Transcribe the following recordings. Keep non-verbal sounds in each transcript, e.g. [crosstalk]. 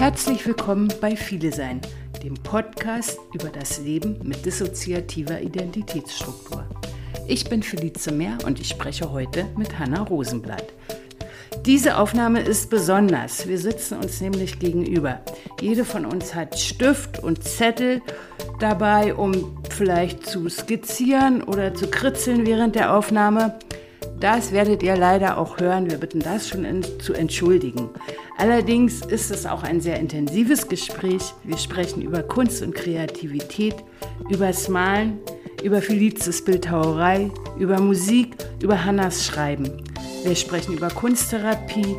Herzlich willkommen bei Viele Sein, dem Podcast über das Leben mit dissoziativer Identitätsstruktur. Ich bin Felice Mehr und ich spreche heute mit Hanna Rosenblatt. Diese Aufnahme ist besonders. Wir sitzen uns nämlich gegenüber. Jede von uns hat Stift und Zettel dabei, um vielleicht zu skizzieren oder zu kritzeln während der Aufnahme. Das werdet ihr leider auch hören. Wir bitten das schon in, zu entschuldigen. Allerdings ist es auch ein sehr intensives Gespräch. Wir sprechen über Kunst und Kreativität, übers Malen, über Felices Bildhauerei, über Musik, über Hannas Schreiben. Wir sprechen über Kunsttherapie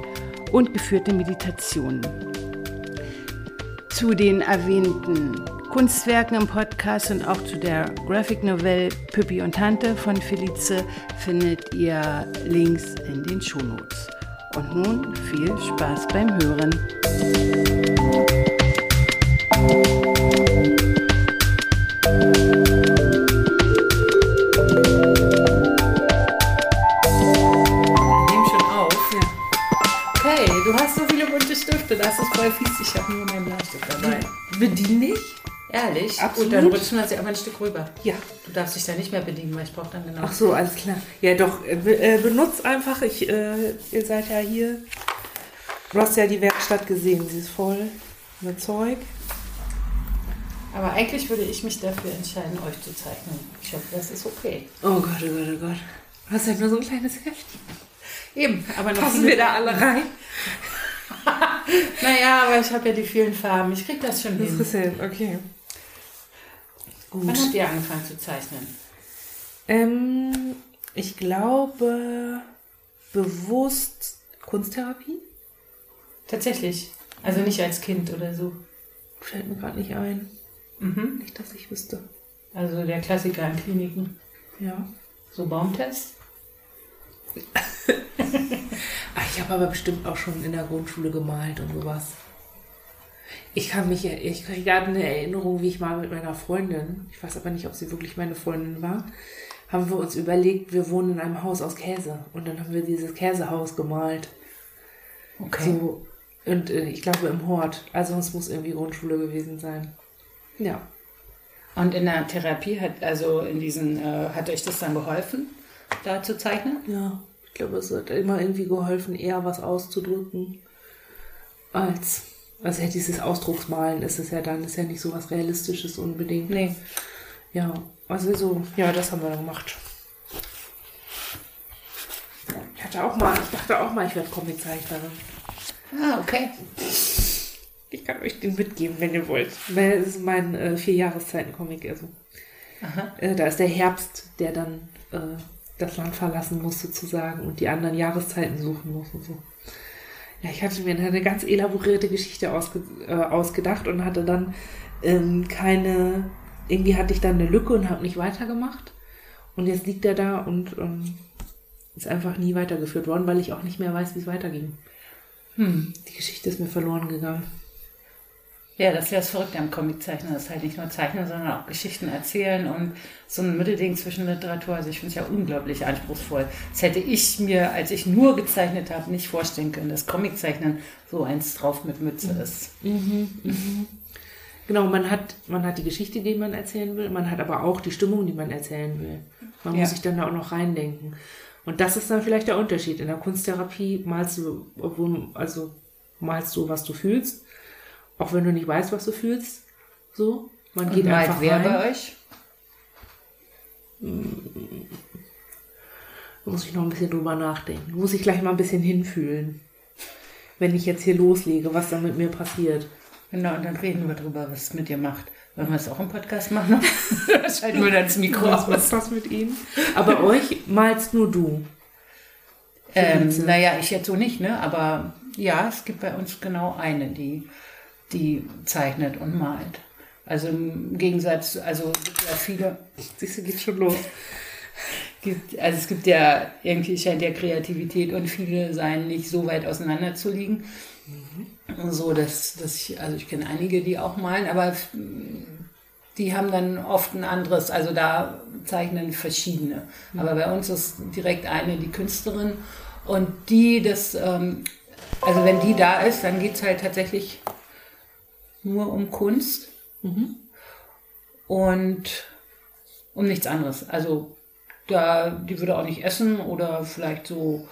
und geführte Meditationen. Zu den erwähnten Kunstwerken im Podcast und auch zu der Graphic Novelle Püppi und Tante von Felice findet ihr Links in den Shownotes. Und nun viel Spaß beim Hören. das ist voll fies. Ich habe nur meinen Bleistift dabei. Bediene ich? Ehrlich? Absolut. Gut, dann rutschen wir sie aber ein Stück rüber. Ja. Du darfst dich da nicht mehr bedienen, weil ich brauche dann genau. Ach so, alles klar. Ja, doch, äh, äh, benutzt einfach. Ich, äh, ihr seid ja hier. Du hast ja die Werkstatt gesehen. Sie ist voll mit Zeug. Aber eigentlich würde ich mich dafür entscheiden, euch zu zeichnen. Ich hoffe, das ist okay. Oh Gott, oh Gott, oh Gott. Du hast ja nur so ein kleines Heftchen. Eben, aber noch Passen wir da alle rein? [laughs] naja, aber ich habe ja die vielen Farben. Ich krieg das schon Das hin. ist hin, okay. Gut. Wann habt ihr angefangen zu zeichnen? Ähm, ich glaube, bewusst Kunsttherapie? Tatsächlich. Also nicht als Kind oder so. Fällt mir gerade nicht ein. Mhm. Nicht, dass ich wüsste. Also der Klassiker in Kliniken. Ja. So Baumtest. [laughs] Ach, ich habe aber bestimmt auch schon in der Grundschule gemalt und sowas. Ich kann mich, ich kriege gerade eine Erinnerung, wie ich mal mit meiner Freundin, ich weiß aber nicht, ob sie wirklich meine Freundin war, haben wir uns überlegt, wir wohnen in einem Haus aus Käse. Und dann haben wir dieses Käsehaus gemalt. Okay. So, und äh, ich glaube im Hort. Also es muss irgendwie Grundschule gewesen sein. Ja. Und in der Therapie hat, also in diesen, äh, hat euch das dann geholfen, da zu zeichnen? Ja. Ich glaube, es hat immer irgendwie geholfen, eher was auszudrücken, als, also ja, dieses Ausdrucksmalen ist es ja dann, ist ja nicht so was Realistisches unbedingt. Nee. Ja, also so, ja, das haben wir gemacht. Ich hatte auch mal, ich dachte auch mal, ich werde Comiczeichnerin. Ah, okay. Ich kann euch den mitgeben, wenn ihr wollt. Weil es ist mein äh, vier Jahreszeiten-Comic. Also. Äh, da ist der Herbst, der dann äh, das Land verlassen muss sozusagen und die anderen Jahreszeiten suchen muss und so. Ja, ich hatte mir eine ganz elaborierte Geschichte ausge äh, ausgedacht und hatte dann ähm, keine, irgendwie hatte ich dann eine Lücke und habe nicht weitergemacht. Und jetzt liegt er da und ähm, ist einfach nie weitergeführt worden, weil ich auch nicht mehr weiß, wie es weiterging. Hm. Die Geschichte ist mir verloren gegangen. Ja, das ist ja das Verrückte am Comiczeichnen. Das ist halt nicht nur Zeichnen, sondern auch Geschichten erzählen und so ein Mittelding zwischen Literatur. Also ich finde es ja unglaublich anspruchsvoll. Das hätte ich mir, als ich nur gezeichnet habe, nicht vorstellen können, dass Comiczeichnen so eins drauf mit Mütze ist. Genau, man hat, man hat die Geschichte, die man erzählen will, man hat aber auch die Stimmung, die man erzählen will. Man Ja. muss sich dann da auch noch reindenken. Und das ist dann vielleicht der Unterschied. In der Kunsttherapie malst du, obwohl, also malst du, was du fühlst, auch wenn du nicht weißt, was du fühlst. So, man geht Und malt einfach wer rein. bei euch? Da muss ich noch ein bisschen drüber nachdenken. Muss ich gleich mal ein bisschen hinfühlen. Wenn ich jetzt hier loslege, was dann mit mir passiert. Genau, und dann reden wir drüber, was es mit dir macht. Wollen wir es auch im Podcast machen? [laughs] Schalten wir dann das Mikro Was aus. ist das mit Ihnen? Aber euch malst nur du. Ähm, naja, ich jetzt so nicht, ne? Aber ja, es gibt bei uns genau eine, die, die zeichnet und malt. Also im Gegensatz, also es gibt ja viele, Siehst du, geht schon los. gibt, also es gibt ja, irgendwie scheint ja Kreativität und viele sein nicht so weit auseinander zu liegen. So, dass, dass ich, also ich kenne einige, die auch malen, aber die haben dann oft ein anderes, also da zeichnen verschiedene. Aber bei uns ist direkt eine die Künstlerin und die, das, ähm, also wenn die da ist, dann geht es halt tatsächlich nur um Kunst mhm. und um nichts anderes. Also da, die würde auch nicht essen oder vielleicht so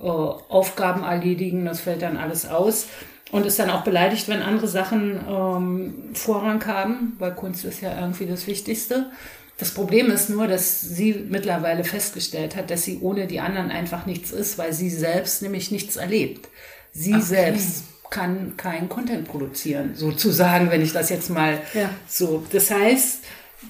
äh, Aufgaben erledigen, das fällt dann alles aus. Und ist dann auch beleidigt, wenn andere Sachen ähm, Vorrang haben, weil Kunst ist ja irgendwie das Wichtigste. Das Problem ist nur, dass sie mittlerweile festgestellt hat, dass sie ohne die anderen einfach nichts ist, weil sie selbst nämlich nichts erlebt. Sie okay. selbst kann keinen Content produzieren, sozusagen, wenn ich das jetzt mal ja. so. Das heißt,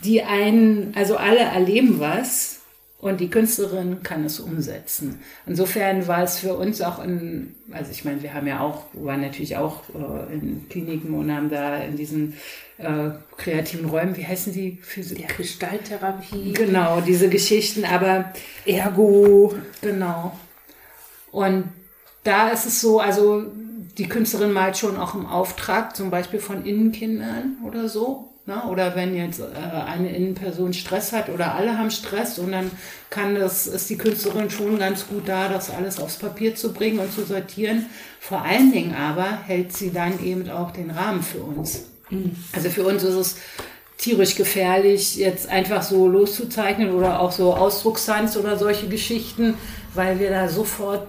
die einen, also alle erleben was, und die Künstlerin kann es umsetzen. Insofern war es für uns auch in, also ich meine, wir haben ja auch, waren natürlich auch äh, in Kliniken und haben da in diesen äh, kreativen Räumen, wie heißen die? Physik? Ja, Gestalttherapie. Genau, diese Geschichten, aber Ergo, genau. Und da ist es so, also die Künstlerin malt schon auch im Auftrag, zum Beispiel von Innenkindern oder so. Ne? Oder wenn jetzt äh, eine Innenperson Stress hat oder alle haben Stress und dann kann das, ist die Künstlerin schon ganz gut da, das alles aufs Papier zu bringen und zu sortieren. Vor allen Dingen aber hält sie dann eben auch den Rahmen für uns. Mhm. Also für uns ist es tierisch gefährlich, jetzt einfach so loszuzeichnen oder auch so Ausdrucksscience oder solche Geschichten, weil wir da sofort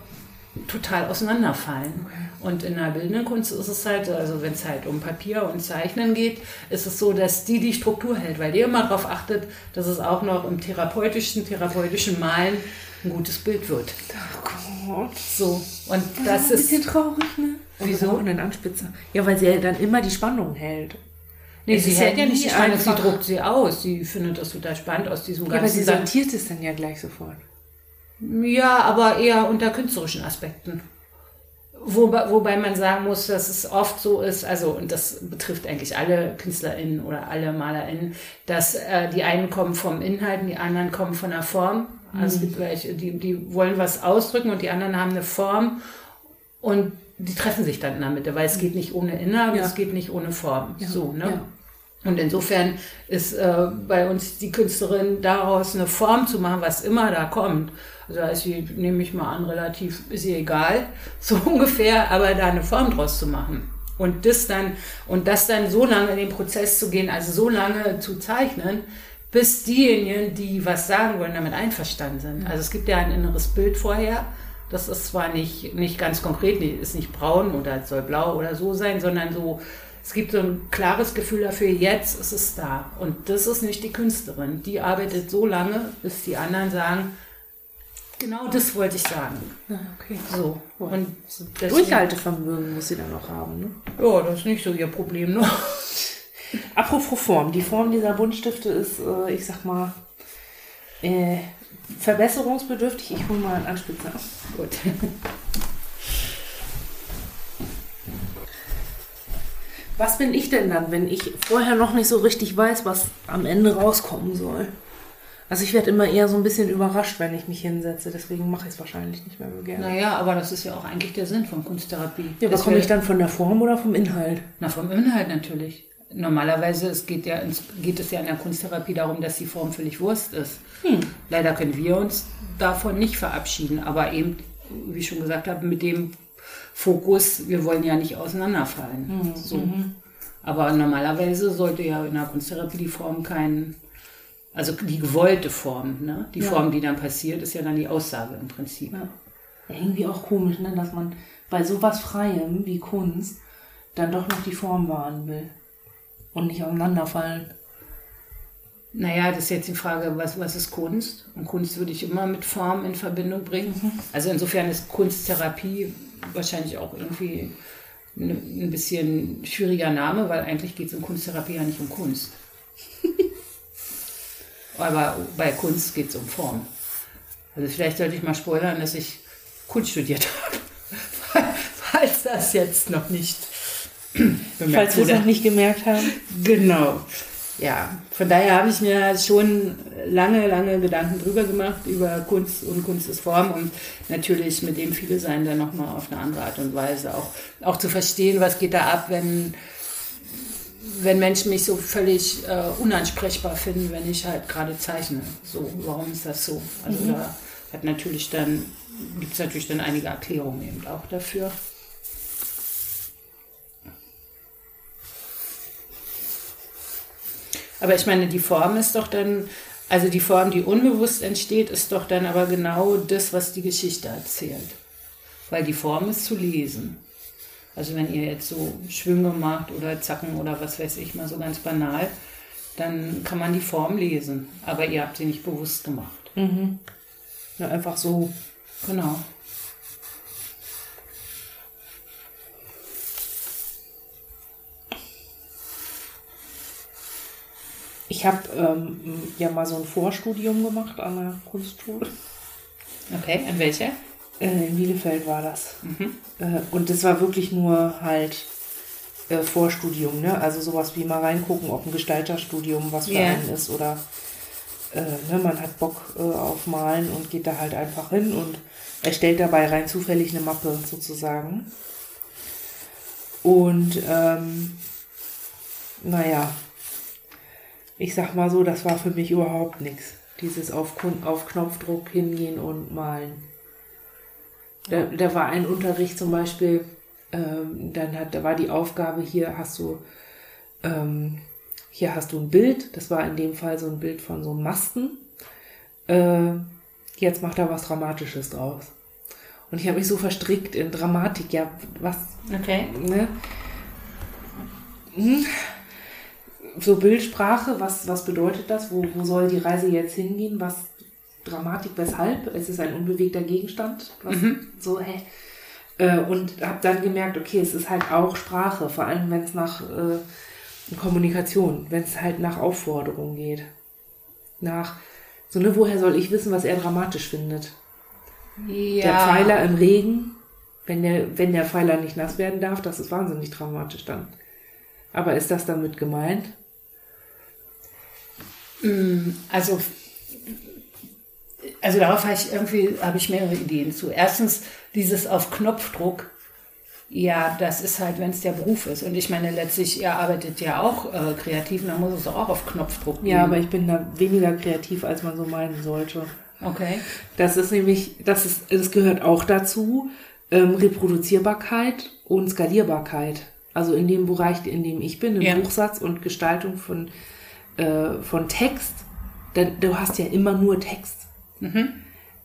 total auseinanderfallen. Und in der bildenden Kunst ist es halt, also wenn es halt um Papier und Zeichnen geht, ist es so, dass die die Struktur hält, weil die immer darauf achtet, dass es auch noch im therapeutischen, therapeutischen Malen ein gutes Bild wird. Oh Gott. So. Und das, das ist. Ein bisschen traurig, ne? Wieso? einen Anspitzer. Ja, weil sie ja dann immer die Spannung hält. Nee, sie hält ja nicht die Spannung, sie druckt sie aus. Sie findet das total spannend aus diesem ganzen. Ja, aber sie sortiert es dann ja gleich sofort. Ja, aber eher unter künstlerischen Aspekten. Wobei, wobei man sagen muss, dass es oft so ist, also und das betrifft eigentlich alle KünstlerInnen oder alle MalerInnen, dass äh, die einen kommen vom Inhalt und die anderen kommen von der Form. Also mhm. es gibt welche, die, die wollen was ausdrücken und die anderen haben eine Form und die treffen sich dann in der Mitte, weil es geht nicht ohne Inhalt, ja. es geht nicht ohne Form. Ja. So, ne? Ja. Und insofern ist äh, bei uns die Künstlerin daraus eine Form zu machen, was immer da kommt. Also da ist sie, nehme ich mal an, relativ, ist sie egal, [laughs] so ungefähr, aber da eine Form draus zu machen. Und das dann, und das dann so lange in den Prozess zu gehen, also so lange zu zeichnen, bis diejenigen, die was sagen wollen, damit einverstanden sind. Also es gibt ja ein inneres Bild vorher. Das ist zwar nicht, nicht ganz konkret, ist nicht braun oder soll blau oder so sein, sondern so, es gibt so ein klares Gefühl dafür, jetzt ist es da. Und das ist nicht die Künstlerin. Die arbeitet so lange, bis die anderen sagen, genau das wollte ich sagen. Ja, okay. So. Und Durchhaltevermögen muss sie dann noch haben, ne? Ja, das ist nicht so ihr Problem, ne? [laughs] Apropos Form. Die Form dieser Buntstifte ist, äh, ich sag mal, äh, verbesserungsbedürftig. Ich hole mal einen Anspitzer. Gut. Was bin ich denn dann, wenn ich vorher noch nicht so richtig weiß, was am Ende rauskommen soll? Also ich werde immer eher so ein bisschen überrascht, wenn ich mich hinsetze. Deswegen mache ich es wahrscheinlich nicht mehr so gerne. Naja, aber das ist ja auch eigentlich der Sinn von Kunsttherapie. Ja, aber komme ich dann von der Form oder vom Inhalt? Na, vom Inhalt natürlich. Normalerweise es geht, ja, geht es ja in der Kunsttherapie darum, dass die Form völlig Wurst ist. Hm. Leider können wir uns davon nicht verabschieden, aber eben, wie ich schon gesagt habe, mit dem Fokus, wir wollen ja nicht auseinanderfallen. Mhm. So. Aber normalerweise sollte ja in der Kunsttherapie die Form kein, also die gewollte Form, ne? die ja. Form, die dann passiert, ist ja dann die Aussage im Prinzip. Ja. Irgendwie auch komisch, ne? dass man bei sowas Freiem wie Kunst dann doch noch die Form wahren will und nicht auseinanderfallen. Naja, das ist jetzt die Frage, was, was ist Kunst? Und Kunst würde ich immer mit Form in Verbindung bringen. Mhm. Also insofern ist Kunsttherapie wahrscheinlich auch irgendwie ein bisschen schwieriger Name, weil eigentlich geht es in Kunsttherapie ja nicht um Kunst. [laughs] Aber bei Kunst geht es um Form. Also vielleicht sollte ich mal spoilern, dass ich Kunst studiert [laughs] habe. Falls das jetzt noch nicht Falls wir es noch nicht gemerkt haben. Genau. Ja, von daher habe ich mir schon lange, lange Gedanken drüber gemacht, über Kunst und Kunst ist Form und natürlich mit dem viele sein dann nochmal auf eine andere Art und Weise. Auch, auch zu verstehen, was geht da ab, wenn, wenn Menschen mich so völlig äh, unansprechbar finden, wenn ich halt gerade zeichne. So, warum ist das so? Also mhm. da hat natürlich dann, gibt es natürlich dann einige Erklärungen eben auch dafür. Aber ich meine, die Form ist doch dann, also die Form, die unbewusst entsteht, ist doch dann aber genau das, was die Geschichte erzählt. Weil die Form ist zu lesen. Also wenn ihr jetzt so Schwünge macht oder Zacken oder was weiß ich mal so ganz banal, dann kann man die Form lesen. Aber ihr habt sie nicht bewusst gemacht. Mhm. Ja, einfach so. Genau. Ich habe ähm, ja mal so ein Vorstudium gemacht an der Kunstschule. Okay, an welcher? Äh, in Bielefeld war das. Mhm. Äh, und das war wirklich nur halt äh, Vorstudium, ne? Also sowas wie mal reingucken, ob ein Gestalterstudium was für yeah. einen ist oder ne, man hat Bock auf Malen und geht da halt einfach hin und erstellt dabei rein zufällig eine Mappe sozusagen. Und ähm, naja, ich sag mal so, das war für mich überhaupt nichts. Dieses auf, auf Knopfdruck hingehen und malen. Da, da war ein Unterricht zum Beispiel, ähm, dann hat, da war die Aufgabe, hier hast du, ähm, hier hast du ein Bild, das war in dem Fall so ein Bild von so einem Masten. Äh, jetzt macht er was Dramatisches draus. Und ich habe mich so verstrickt in Dramatik, ja, was. Okay. Ne? Hm. So Bildsprache, was, was bedeutet das? Wo, wo soll die Reise jetzt hingehen? Was Dramatik, weshalb? Es ist ein unbewegter Gegenstand. Was, mhm. So, hä? Äh, und habe dann gemerkt, okay, es ist halt auch Sprache, vor allem wenn es nach äh, Kommunikation, wenn es halt nach Aufforderung geht. Nach, so ne, woher soll ich wissen, was er dramatisch findet? Ja. Der Pfeiler im Regen, wenn der, wenn der Pfeiler nicht nass werden darf, das ist wahnsinnig dramatisch dann. Aber ist das damit gemeint? Mm, also also darauf habe ich irgendwie habe ich mehrere Ideen zu. Erstens dieses auf Knopfdruck. Ja, das ist halt, wenn es der Beruf ist. Und ich meine, letztlich, ihr arbeitet ja auch äh, kreativ, dann muss es auch auf Knopfdruck gehen. Ja, aber ich bin da weniger kreativ, als man so meinen sollte. Okay. Das ist nämlich, das ist, das gehört auch dazu, ähm, Reproduzierbarkeit und Skalierbarkeit. Also in dem Bereich, in dem ich bin, im ja. Buchsatz und Gestaltung von, äh, von Text, da, du hast ja immer nur Text. Mhm.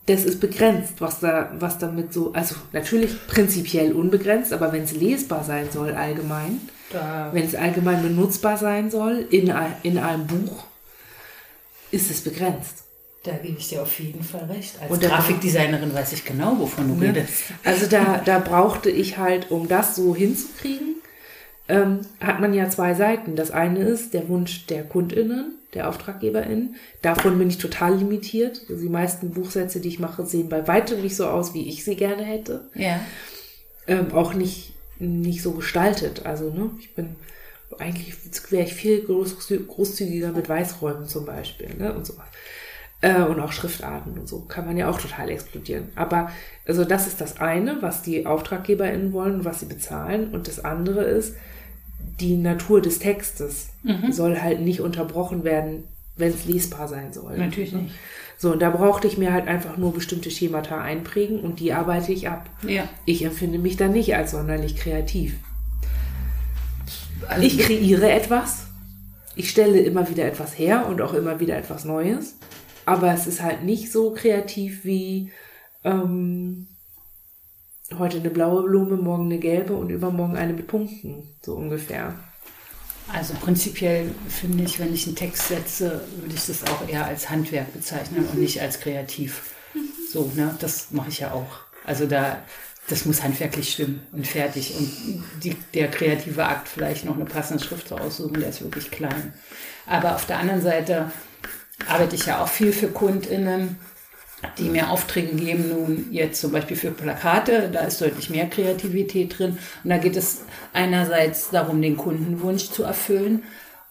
Das ist begrenzt, was da, was damit so, also natürlich prinzipiell unbegrenzt, aber wenn es lesbar sein soll allgemein, wenn es allgemein benutzbar sein soll in, in einem Buch, ist es begrenzt. Da gebe ich dir auf jeden Fall recht. Als und Grafikdesignerin weiß ich genau, wovon du ne? redest. Also da, da brauchte ich halt, um das so hinzukriegen, ähm, hat man ja zwei Seiten. Das eine ist der Wunsch der KundInnen, der AuftraggeberInnen. Davon bin ich total limitiert. Also die meisten Buchsätze, die ich mache, sehen bei weitem nicht so aus, wie ich sie gerne hätte. Ja. Ähm, auch nicht, nicht so gestaltet. Also, ne, ich bin eigentlich wäre ich viel großzügiger mit Weißräumen zum Beispiel, ne, und sowas. Äh, und auch Schriftarten und so kann man ja auch total explodieren. Aber also das ist das eine, was die AuftraggeberInnen wollen, was sie bezahlen. Und das andere ist, die Natur des Textes mhm. soll halt nicht unterbrochen werden, wenn es lesbar sein soll. Natürlich nicht. So, und da brauchte ich mir halt einfach nur bestimmte Schemata einprägen und die arbeite ich ab. Ja. Ich empfinde mich da nicht als sonderlich kreativ. Also ich kreiere etwas, ich stelle immer wieder etwas her und auch immer wieder etwas Neues, aber es ist halt nicht so kreativ wie ähm, heute eine blaue Blume, morgen eine gelbe und übermorgen eine mit Punkten, so ungefähr. Also prinzipiell finde ich, wenn ich einen Text setze, würde ich das auch eher als Handwerk bezeichnen und nicht als kreativ. So, ne, das mache ich ja auch. Also da, das muss handwerklich stimmen und fertig. Und die, der kreative Akt vielleicht noch eine passende Schrift aussuchen, der ist wirklich klein. Aber auf der anderen Seite arbeite ich ja auch viel für KundInnen die mir Aufträge geben, nun jetzt zum Beispiel für Plakate, da ist deutlich mehr Kreativität drin. Und da geht es einerseits darum, den Kundenwunsch zu erfüllen.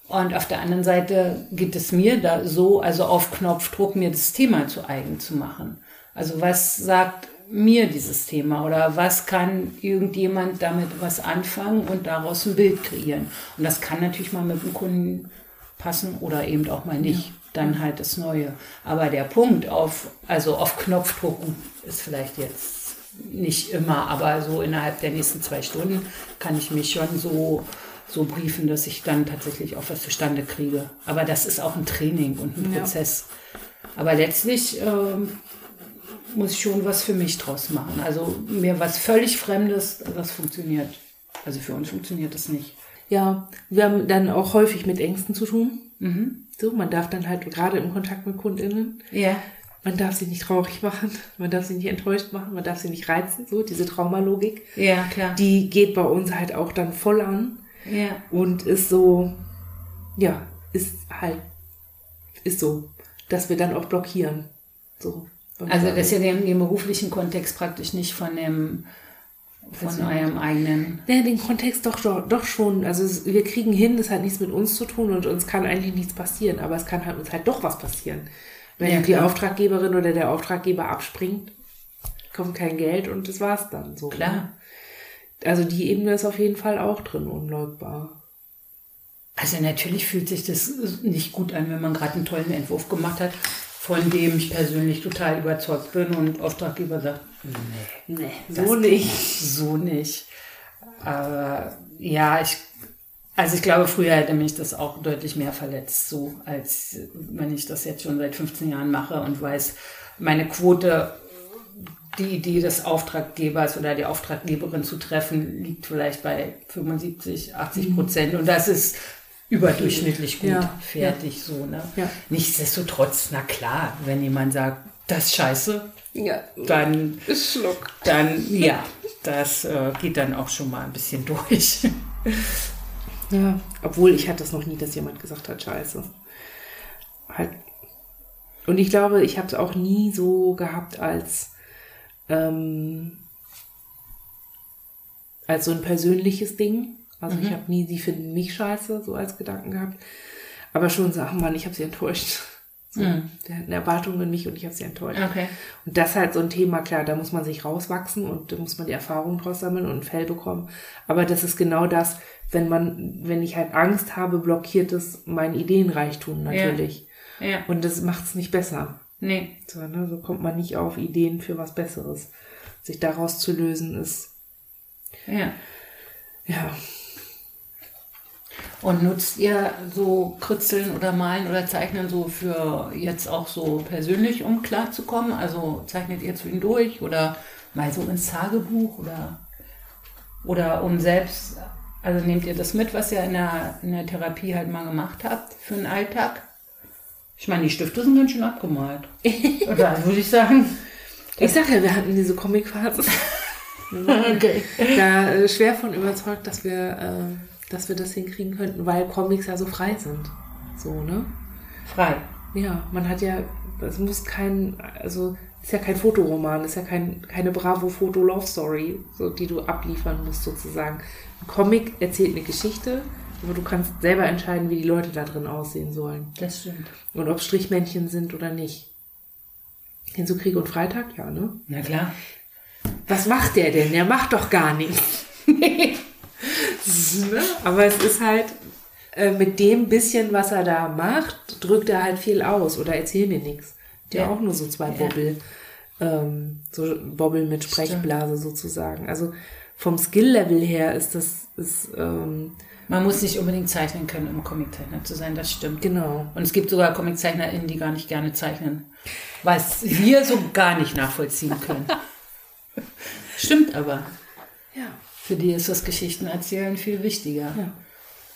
Und auf der anderen Seite geht es mir da so, also auf Knopfdruck, mir das Thema zu eigen zu machen. Also was sagt mir dieses Thema oder was kann irgendjemand damit was anfangen und daraus ein Bild kreieren? Und das kann natürlich mal mit dem Kunden passen oder eben auch mal nicht. Ja dann halt das Neue. Aber der Punkt auf, also auf Knopfdruck ist vielleicht jetzt nicht immer, aber so innerhalb der nächsten zwei Stunden kann ich mich schon so so briefen, dass ich dann tatsächlich auch was zustande kriege. Aber das ist auch ein Training und ein Ja. Prozess. Aber letztlich ähm, muss ich schon was für mich draus machen. Also mir was völlig Fremdes, das funktioniert. Also für uns funktioniert das nicht. Ja, wir haben dann auch häufig mit Ängsten zu tun. Mhm. So, man darf dann halt gerade im Kontakt mit KundInnen, Ja. man darf sie nicht traurig machen, [laughs] man darf sie nicht enttäuscht machen, man darf sie nicht reizen, so diese Traumalogik. Ja, klar. Die geht bei uns halt auch dann voll an ja. und ist so, ja, ist halt, ist so, dass wir dann auch blockieren. So. Also dass ihr den, den beruflichen Kontext praktisch nicht von dem von eurem eigenen. Ja, den Kontext doch, doch, doch schon. Also es, wir kriegen hin, das hat nichts mit uns zu tun und uns kann eigentlich nichts passieren, aber es kann halt uns halt doch was passieren. Wenn Ja, die klar. Auftraggeberin oder der Auftraggeber abspringt, kommt kein Geld und das war's dann so. Klar. ne? Also die Ebene ist auf jeden Fall auch drin, unleugbar. Also natürlich fühlt sich das nicht gut an, wenn man gerade einen tollen Entwurf gemacht hat, von dem ich persönlich total überzeugt bin und Auftraggeber sagt, nee, Nee, so nicht. [laughs] So nicht. Aber ja, ich, also ich glaube, früher hätte mich das auch deutlich mehr verletzt, so als wenn ich das jetzt schon seit 15 Jahren mache und weiß, meine Quote, die Idee des Auftraggebers oder der Auftraggeberin zu treffen, liegt vielleicht bei 75, 80 Prozent und das ist überdurchschnittlich gut Ja, fertig so. Ne? Ja. Nichtsdestotrotz, na klar, wenn jemand sagt, das ist scheiße, Ja, dann Schluck. dann ja, das äh, geht dann auch schon mal ein bisschen [laughs] durch. Ja, obwohl ich hatte es noch nie, dass jemand gesagt hat, scheiße. Halt. Und ich glaube, ich habe es auch nie so gehabt als, ähm, als so ein persönliches Ding. Also ich habe nie, sie finden mich scheiße, so als Gedanken gehabt. Aber schon so, ach Mann, ich habe sie enttäuscht. [laughs] So, Mhm. Der hat eine Erwartung in mich und ich habe sie enttäuscht. Okay. Und das ist halt so ein Thema, klar, da muss man sich rauswachsen und da muss man die Erfahrung draus sammeln und ein Fell bekommen. Aber das ist genau das, wenn man, wenn ich halt Angst habe, blockiert es mein Ideenreichtum natürlich. Ja. Und das macht es nicht besser. Nee. So, ne? so kommt man nicht auf Ideen für was Besseres. Sich daraus zu lösen ist, Ja. ja, Und nutzt ihr so Kritzeln oder Malen oder Zeichnen so für jetzt auch so persönlich, um klarzukommen? Also zeichnet ihr zwischendurch oder mal so ins Tagebuch oder, oder um selbst, also nehmt ihr das mit, was ihr in der, in der Therapie halt mal gemacht habt für den Alltag? Ich meine, die Stifte sind ganz schön abgemalt. [laughs] Oder würde ich sagen. Ich sag ja, wir hatten diese Comic-Phase. [laughs] Okay. da äh, schwer von überzeugt, dass wir, äh, dass wir das hinkriegen könnten, weil Comics ja so frei sind. So, ne? Frei. Ja, man hat ja, es muss kein, also ist ja kein Fotoroman, ist ja kein, keine Bravo-Foto-Love-Story, so, die du abliefern musst sozusagen. Ein Comic erzählt eine Geschichte, aber du kannst selber entscheiden, wie die Leute da drin aussehen sollen. Das stimmt. Und ob Strichmännchen sind oder nicht. Du Krieg und Freitag? Ja, ne? Na klar. Was macht der denn? Der macht doch gar nichts. [laughs] [laughs] ne? Aber es ist halt, äh, mit dem bisschen, was er da macht, drückt er halt viel aus oder erzählt mir nichts. Der Ja. auch nur so zwei Bobbel, ähm, so Bobbel mit Sprechblase sozusagen. Also vom Skill-Level her ist das, ist, ähm, Man muss nicht unbedingt zeichnen können, um Comiczeichner zu sein, das stimmt. genau. Und es gibt sogar ComiczeichnerInnen, die gar nicht gerne zeichnen, was wir so gar nicht nachvollziehen können. [laughs] Stimmt aber. Ja. Für die ist das Geschichtenerzählen viel wichtiger. Ja.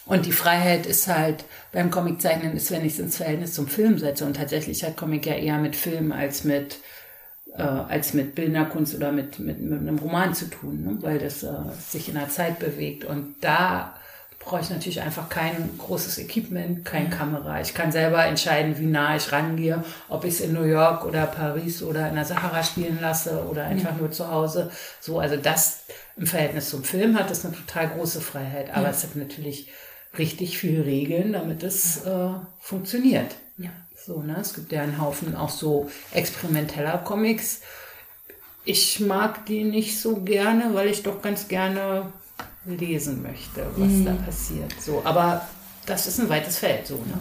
Und die Freiheit ist halt beim Comiczeichnen ist, wenn ich es ins Verhältnis zum Film setze. Und tatsächlich hat Comic ja eher mit Film als mit äh, als mit Bilderkunst oder mit, mit, mit einem Roman zu tun, ne? weil das äh, sich in der Zeit bewegt. Und da brauche ich natürlich einfach kein großes Equipment, kein Kamera. Ich kann selber entscheiden, wie nah ich rangehe, ob ich es in New York oder Paris oder in der Sahara spielen lasse oder einfach nur zu Hause. So, also das im Verhältnis zum Film hat das eine total große Freiheit. Aber es hat natürlich richtig viel Regeln, damit es äh, funktioniert. Ja. So, ne? Es gibt ja einen Haufen auch so experimenteller Comics. Ich mag die nicht so gerne, weil ich doch ganz gerne lesen möchte, was da passiert. So, aber das ist ein weites Feld, so, ne?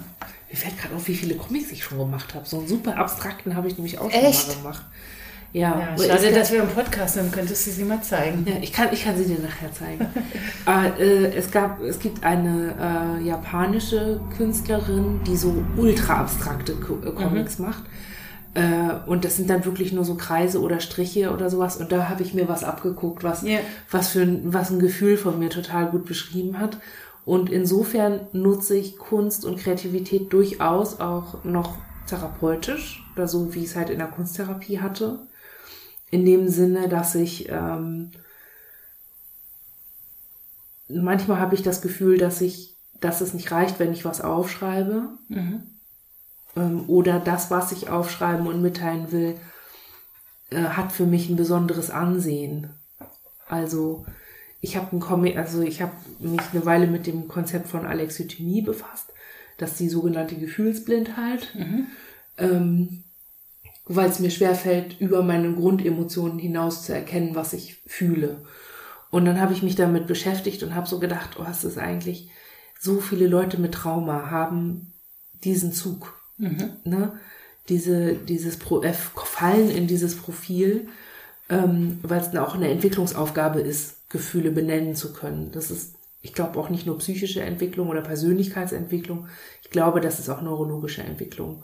Mir fällt gerade auf, wie viele Comics ich schon gemacht habe. So einen super abstrakten habe ich nämlich auch schon Echt? mal gemacht. Ja, Ja, schade, es- dass wir im Podcast sind. Könntest du sie mal zeigen? Ja, ich kann, ich kann sie dir nachher zeigen. Aber, [laughs] äh, es, gab, es gibt eine äh, japanische Künstlerin, die so ultra abstrakte Co äh, Comics macht. Äh, und das sind dann wirklich nur so Kreise oder Striche oder sowas. Und da habe ich mir was abgeguckt, was, Ja. was, für ein, was ein Gefühl von mir total gut beschrieben hat. Und insofern nutze ich Kunst und Kreativität durchaus auch noch therapeutisch oder so, wie ich es halt in der Kunsttherapie hatte. In dem Sinne, dass ich ähm, manchmal habe ich das Gefühl, dass ich, dass es nicht reicht, wenn ich was aufschreibe. Ähm, oder das, was ich aufschreiben und mitteilen will, äh, hat für mich ein besonderes Ansehen. Also ich habe ein Comic, also ich habe mich eine Weile mit dem Konzept von Alexithymie befasst. Das ist die sogenannte Gefühlsblindheit. Ähm, weil es mir schwerfällt, über meine Grundemotionen hinaus zu erkennen, was ich fühle. Und dann habe ich mich damit beschäftigt und habe so gedacht, oh, es ist eigentlich, so viele Leute mit Trauma haben diesen Zug. Ne? Diese, dieses Pro äh, Fallen in dieses Profil, ähm, weil es dann auch eine Entwicklungsaufgabe ist, Gefühle benennen zu können. Das ist, ich glaube, auch nicht nur psychische Entwicklung oder Persönlichkeitsentwicklung. Ich glaube, das ist auch neurologische Entwicklung.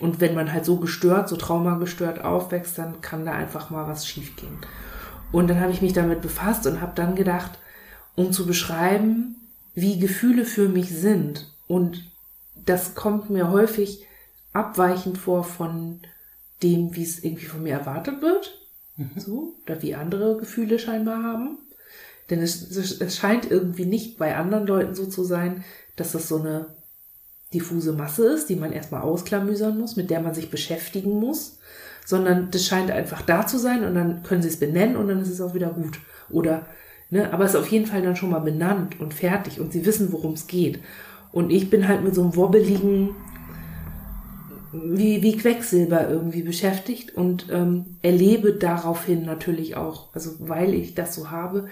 Und wenn man halt so gestört, so traumagestört aufwächst, dann kann da einfach mal was schiefgehen. Und dann habe ich mich damit befasst und habe dann gedacht, um zu beschreiben, wie Gefühle für mich sind. Und das kommt mir häufig abweichend vor von dem, wie es irgendwie von mir erwartet wird. So, oder wie andere Gefühle scheinbar haben. Denn es, es, es scheint irgendwie nicht bei anderen Leuten so zu sein, dass das so eine diffuse Masse ist, die man erstmal ausklamüsern muss, mit der man sich beschäftigen muss, sondern das scheint einfach da zu sein und dann können sie es benennen und dann ist es auch wieder gut. Oder, ne, aber es ist auf jeden Fall dann schon mal benannt und fertig und sie wissen, worum es geht. Und ich bin halt mit so einem wobbeligen, wie, wie Quecksilber irgendwie beschäftigt und ähm, erlebe daraufhin natürlich auch, also weil ich das so habe,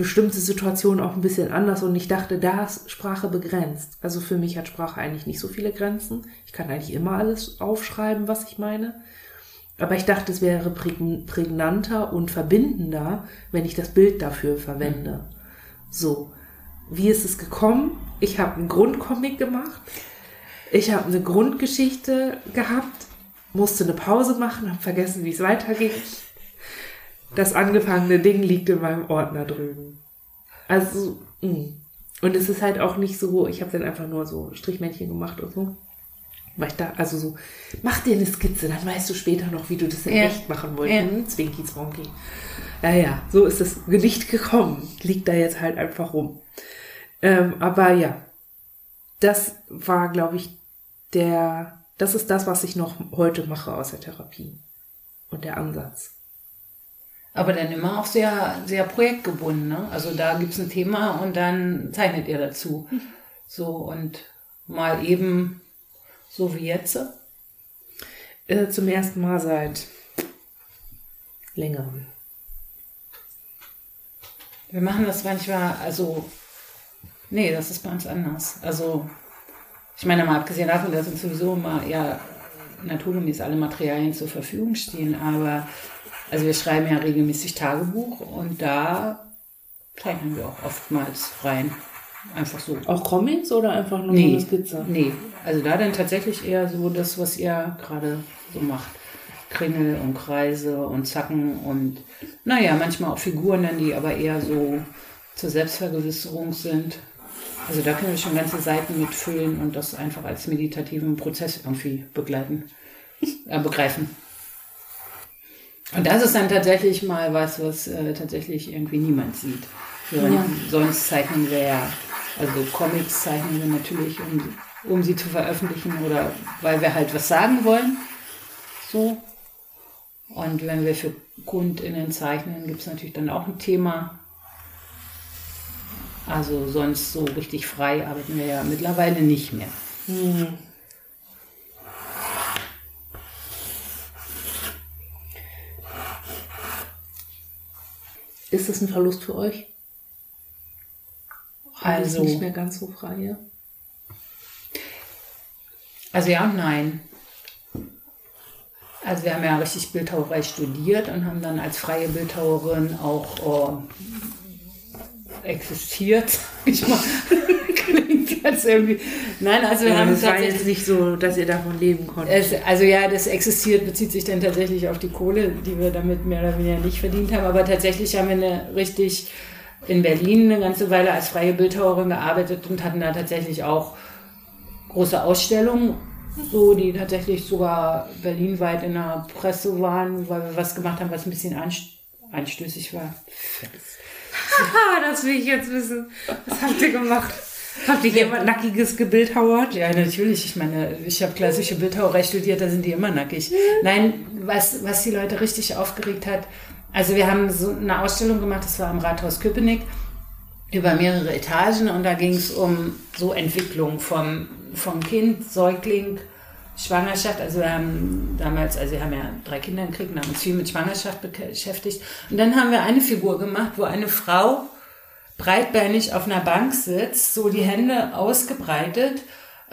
bestimmte Situationen auch ein bisschen anders und ich dachte, da ist Sprache begrenzt. Also für mich hat Sprache eigentlich nicht so viele Grenzen. Ich kann eigentlich immer alles aufschreiben, was ich meine. Aber ich dachte, es wäre prägn- prägnanter und verbindender, wenn ich das Bild dafür verwende. So, wie ist es gekommen? Ich habe einen Grundcomic gemacht. Ich habe eine Grundgeschichte gehabt, musste eine Pause machen, habe vergessen, wie es weiterging. Das angefangene Ding liegt in meinem Ordner drüben. Also, mh. und es ist halt auch nicht so, ich habe dann einfach nur so Strichmännchen gemacht und so. Weil ich da, also so, mach dir eine Skizze, dann weißt du später noch, wie du das in Ja. echt machen wolltest. Ja. Hm, Zwinki, Zwonki. Ja, ja, so ist das nicht gekommen. Liegt da jetzt halt einfach rum. Ähm, aber ja, das war, glaube ich, der, das ist das, was ich noch heute mache aus der Therapie. Und der Ansatz. Aber dann immer auch sehr, sehr projektgebunden. Ne? Also da gibt es ein Thema und dann zeichnet ihr dazu. [laughs] So und mal eben so wie jetzt. Äh, zum ersten Mal seit längerem. Wir machen das manchmal, also, nee, das ist bei uns anders. Also, ich meine, mal abgesehen davon, dass uns sowieso immer ja naturgemäß alle Materialien zur Verfügung stehen, aber also wir schreiben ja regelmäßig Tagebuch und da zeichnen wir auch oftmals rein. Einfach so. Auch Comics oder einfach nur Nee, eine Skizze? nee, also da dann tatsächlich eher so das, was ihr gerade so macht. Kringel und Kreise und Zacken und naja, manchmal auch Figuren dann, die aber eher so zur Selbstvergewisserung sind. Also da können wir schon ganze Seiten mitfüllen und das einfach als meditativen Prozess irgendwie begleiten, äh, begreifen. Und das ist dann tatsächlich mal was, was äh, tatsächlich irgendwie niemand sieht. Ja. Sonst zeichnen wir ja, also Comics zeichnen wir natürlich, um, um sie zu veröffentlichen oder weil wir halt was sagen wollen. So. Und wenn wir für KundInnen zeichnen, gibt es natürlich dann auch ein Thema. Also sonst so richtig frei arbeiten wir ja mittlerweile nicht mehr. Ist das ein Verlust für euch? Also- Also nicht mehr ganz so frei. Also ja und nein. also wir haben ja richtig Bildhauerei studiert und haben dann als freie Bildhauerin auch äh, existiert, sag ich mal. [laughs] Jetzt irgendwie. Nein, also wir Ja, haben das war jetzt nicht so, dass ihr davon leben konntet. es, also ja, das existiert, bezieht sich dann tatsächlich auf die Kohle, die wir damit mehr oder weniger nicht verdient haben. Aber tatsächlich haben wir eine richtig in Berlin eine ganze Weile als freie Bildhauerin gearbeitet und hatten da tatsächlich auch große Ausstellungen, so die tatsächlich sogar berlinweit in der Presse waren, weil wir was gemacht haben, was ein bisschen anst anstößig war. Ah, [laughs] das will ich jetzt wissen. Was habt ihr gemacht? Habt ihr jemand Nackiges gebildhauert? Ja, natürlich. Ich meine, ich habe klassische Bildhauerei studiert, da sind die immer nackig. Nein, was, was die Leute richtig aufgeregt hat, also wir haben so eine Ausstellung gemacht, das war am Rathaus Köpenick, über mehrere Etagen und da ging es um so Entwicklung vom, vom Kind, Säugling, Schwangerschaft. Also wir haben damals, also wir haben ja drei Kinder gekriegt und haben uns viel mit Schwangerschaft beschäftigt. Und dann haben wir eine Figur gemacht, wo eine Frau breitbeinig auf einer Bank sitzt, so die Hände ausgebreitet,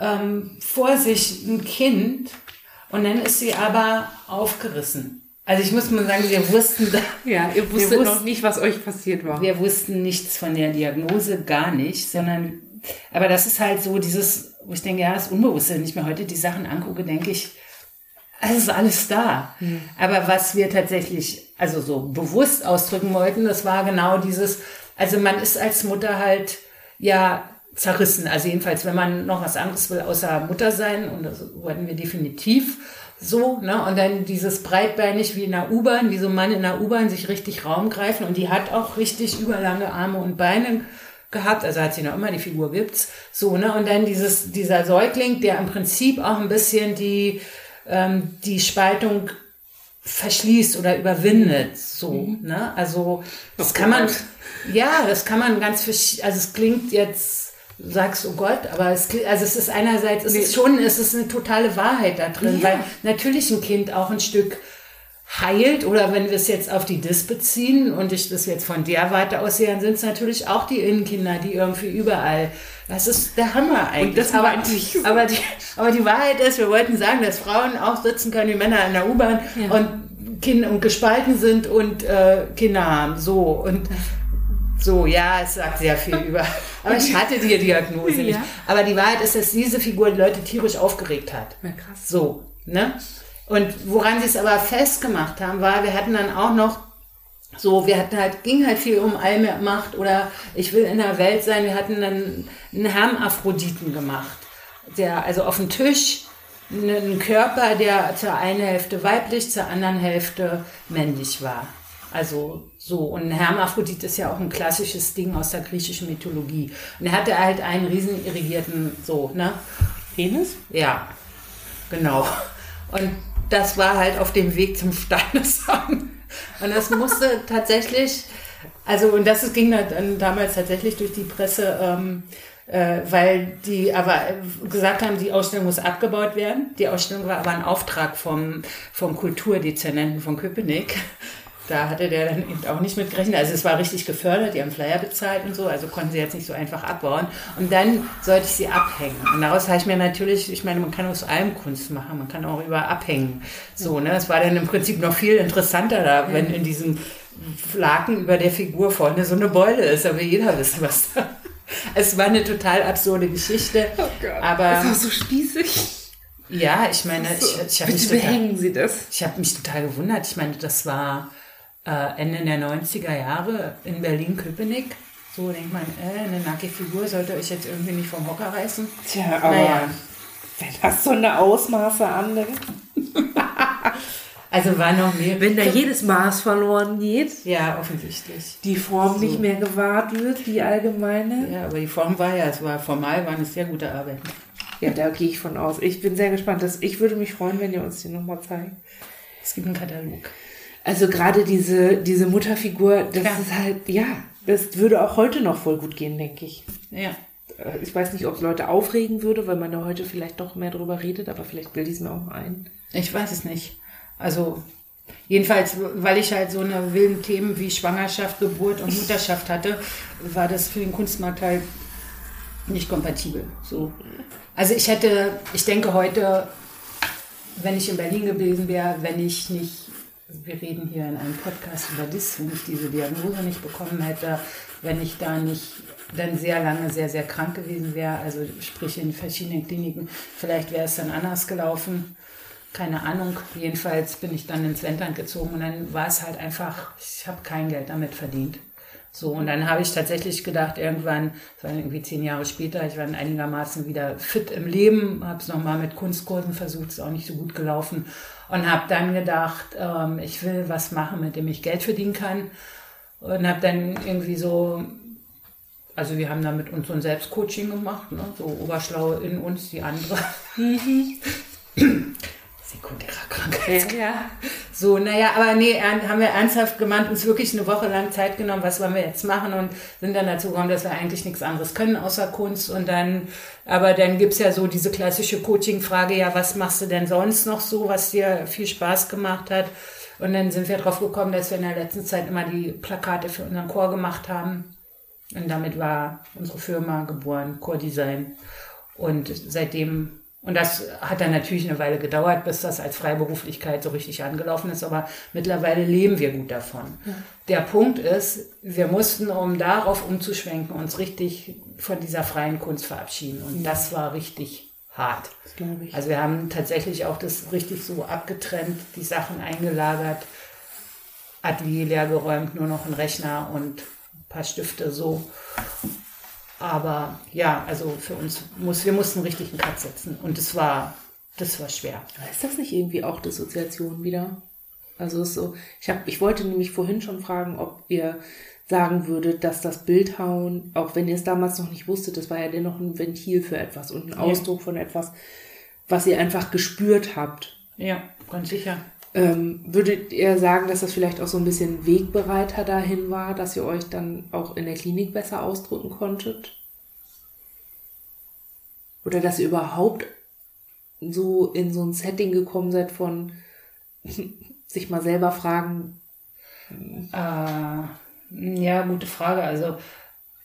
ähm, vor sich ein Kind und dann ist sie aber aufgerissen. Also ich muss mal sagen, wir wussten, da, Ja, ihr wusstet Wir noch wussten- nicht, was euch passiert war. wir wussten nichts von der Diagnose, gar nicht, sondern, aber das ist halt so dieses, wo ich denke, ja, das Unbewusste, wenn ich mir heute die Sachen angucke, denke ich, es ist alles da. Aber was wir tatsächlich, also so bewusst ausdrücken wollten, das war genau dieses, also man ist als Mutter halt, ja, zerrissen. Also jedenfalls, wenn man noch was anderes will, außer Mutter sein, und das wollten wir definitiv so, ne, und dann dieses breitbeinig wie in der U-Bahn, wie so ein Mann in der U-Bahn sich richtig Raum greifen und die hat auch richtig überlange Arme und Beine gehabt, also hat sie noch immer, die Figur gibt's, so, ne, und dann dieses, dieser Säugling, der im Prinzip auch ein bisschen die, ähm, die Spaltung verschließt oder überwindet, so, ne, also, das kann man, ja, das kann man ganz, also es klingt jetzt, du sagst, oh Gott, aber es, also es ist einerseits, es ist schon, es ist eine totale Wahrheit da drin, Ja. weil natürlich ein Kind auch ein Stück heilt oder wenn wir es jetzt auf die Dis beziehen und ich das jetzt von der Warte aus sehe, dann sind es natürlich auch die Innenkinder, die irgendwie überall, das ist der Hammer eigentlich. aber, aber, die, aber die Wahrheit ist, wir wollten sagen, dass Frauen auch sitzen können wie Männer in der U-Bahn Ja. und Kinder und gespalten sind und äh, Kinder haben, so und so, ja, es sagt sehr viel über. [laughs] Aber ich hatte die Diagnose nicht. Ja. Aber die Wahrheit ist, dass diese Figur die Leute tierisch aufgeregt hat. Ja, krass. So, ne? Und woran sie es aber festgemacht haben, war, wir hatten dann auch noch so, wir hatten halt, ging halt viel um Allmacht oder ich will in der Welt sein. Wir hatten dann einen Hermaphroditen gemacht. Der, also auf dem Tisch einen Körper, der zur einen Hälfte weiblich, zur anderen Hälfte männlich war. Also so. Und Hermaphrodit ist ja auch ein klassisches Ding aus der griechischen Mythologie. Und er hatte halt einen riesen irrigierten, so, ne? Penis? Ja, genau. Und das war halt auf dem Weg zum Standesamt. Und das musste [laughs] tatsächlich, also und das ging dann damals tatsächlich durch die Presse, ähm, äh, weil die aber gesagt haben, die Ausstellung muss abgebaut werden. Die Ausstellung war aber ein Auftrag vom, vom Kulturdezernenten von Köpenick. Da hatte der dann eben auch nicht mit gerechnet. Also es war richtig gefördert, die haben Flyer bezahlt und so, also konnten sie jetzt nicht so einfach abbauen. Und dann sollte ich sie abhängen. Und daraus habe ich mir natürlich, ich meine, man kann aus allem Kunst machen, man kann auch über abhängen. So, ne? Es war dann im Prinzip noch viel interessanter da, wenn in diesem Laken über der Figur vorne so eine Beule ist, aber jeder wissen, was da. Es war eine total absurde Geschichte. Aber Das war so spießig. ja, ich meine, ich, ich habe mich total, behängen Sie das. ich habe mich total gewundert. Ich meine, das war äh, Ende der 90er Jahre in Berlin-Köpenick. So denkt man, äh, eine nackige Figur sollte euch jetzt irgendwie nicht vom Hocker reißen. Tja, aber Naja. wenn das so eine Ausmaße annimmt, [laughs] Also war noch mehr. wenn da jedes Maß verloren geht, Ja, offensichtlich. die Form nicht mehr gewahrt wird, die allgemeine. Ja, aber die Form war ja, es war formal, war eine sehr gute Arbeit. Ja, da gehe ich von aus. Ich bin sehr gespannt. Das, ich würde mich freuen, wenn ihr uns die nochmal zeigt. Es gibt einen Katalog. Also gerade diese, diese Mutterfigur, das Klar. ist halt, ja, das würde auch heute noch voll gut gehen, denke ich. Ja. Äh, Ich weiß nicht, ob es Leute aufregen würde, weil man da heute vielleicht doch mehr drüber redet, aber vielleicht bilde ich es mir auch ein. Ich weiß es nicht. Also, jedenfalls, weil ich halt so eine wilden Themen wie Schwangerschaft, Geburt und Mutterschaft hatte, war das für den Kunstmarkt halt nicht kompatibel. So. Also ich hätte, ich denke heute, wenn ich in Berlin gewesen wäre, wenn ich nicht, wir reden hier in einem Podcast über das, wenn ich diese Diagnose nicht bekommen hätte, wenn ich da nicht dann sehr lange sehr, sehr krank gewesen wäre, also sprich in verschiedenen Kliniken, vielleicht wäre es dann anders gelaufen. Keine Ahnung. Jedenfalls bin ich dann ins Wendland gezogen und dann war es halt einfach, ich habe kein Geld damit verdient. So, und dann habe ich tatsächlich gedacht, irgendwann, das war irgendwie zehn Jahre später, ich war einigermaßen wieder fit im Leben, habe es nochmal mit Kunstkursen versucht, ist auch nicht so gut gelaufen und habe dann gedacht, ähm, ich will was machen, mit dem ich Geld verdienen kann und habe dann irgendwie so, also wir haben da mit uns so ein Selbstcoaching gemacht, ne? so Oberschlaue in uns, die andere. [clears throat] sekundärer Krankheit. Ja, ja. So, naja, aber nee, haben wir ernsthaft gemeint, uns wirklich eine Woche lang Zeit genommen, was wollen wir jetzt machen und sind dann dazu gekommen, dass wir eigentlich nichts anderes können außer Kunst und dann, aber dann gibt's ja so diese klassische Coaching-Frage, ja, was machst du denn sonst noch so, was dir viel Spaß gemacht hat? Und dann sind wir drauf gekommen, dass wir in der letzten Zeit immer die Plakate für unseren Chor gemacht haben. Und damit war unsere Firma geboren, Core Design. Und seitdem und das hat dann natürlich eine Weile gedauert, bis das als Freiberuflichkeit so richtig angelaufen ist, aber mittlerweile leben wir gut davon. Ja. Der Punkt ist, wir mussten, um darauf umzuschwenken, uns richtig von dieser freien Kunst verabschieden. Und ja. das war richtig hart. Also wir haben tatsächlich auch das richtig so abgetrennt, die Sachen eingelagert, Atelier leer geräumt, nur noch ein Rechner und ein paar Stifte so. Aber ja, also für uns muss, wir mussten richtig einen Cut setzen. Und das war, das war schwer. Ist das nicht irgendwie auch Dissoziation wieder? Also ist so, ich habe, ich wollte nämlich vorhin schon fragen, ob ihr sagen würdet, dass das Bildhauen, auch wenn ihr es damals noch nicht wusstet, das war ja dennoch ein Ventil für etwas und ein Ausdruck ja. von etwas, was ihr einfach gespürt habt. Ja, ganz sicher. Ähm, würdet ihr sagen, dass das vielleicht auch so ein bisschen Wegbereiter dahin war, dass ihr euch dann auch in der Klinik besser ausdrücken konntet? Oder dass ihr überhaupt so in so ein Setting gekommen seid von [laughs] sich mal selber fragen? Äh, ja, gute Frage. Also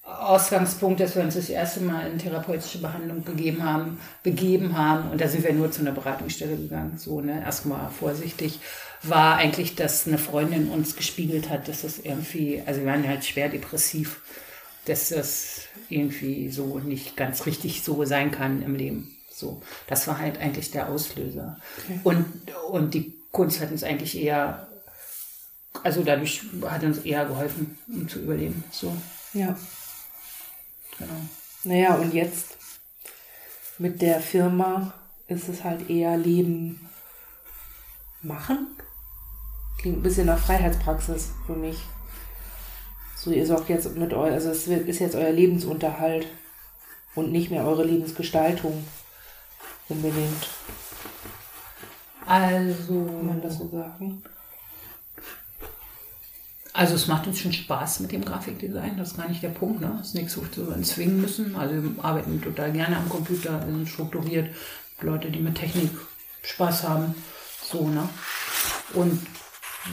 Ausgangspunkt, dass wir uns das erste Mal in therapeutische Behandlung gegeben haben, begeben haben, und da sind wir nur zu einer Beratungsstelle gegangen, so, ne, erstmal vorsichtig, war eigentlich, dass eine Freundin uns gespiegelt hat, dass das irgendwie, also wir waren halt schwer depressiv, dass das irgendwie so nicht ganz richtig so sein kann im Leben. So, das war halt eigentlich der Auslöser. Okay. Und, und die Kunst hat uns eigentlich eher, also dadurch hat uns eher geholfen, um zu überleben. So. Ja. Genau. Naja, und jetzt mit der Firma ist es halt eher Leben machen. Klingt ein bisschen nach Freiheitspraxis für mich. So, ihr sorgt jetzt mit euch, also es ist jetzt euer Lebensunterhalt und nicht mehr eure Lebensgestaltung unbedingt. Also. Kann man das so sagen? Also es macht uns schon Spaß mit dem Grafikdesign, das ist gar nicht der Punkt. Ne? Es ist nichts, wo wir uns zwingen müssen. Also wir arbeiten total gerne am Computer, wir sind strukturiert. Leute, die mit Technik Spaß haben. So, ne? Und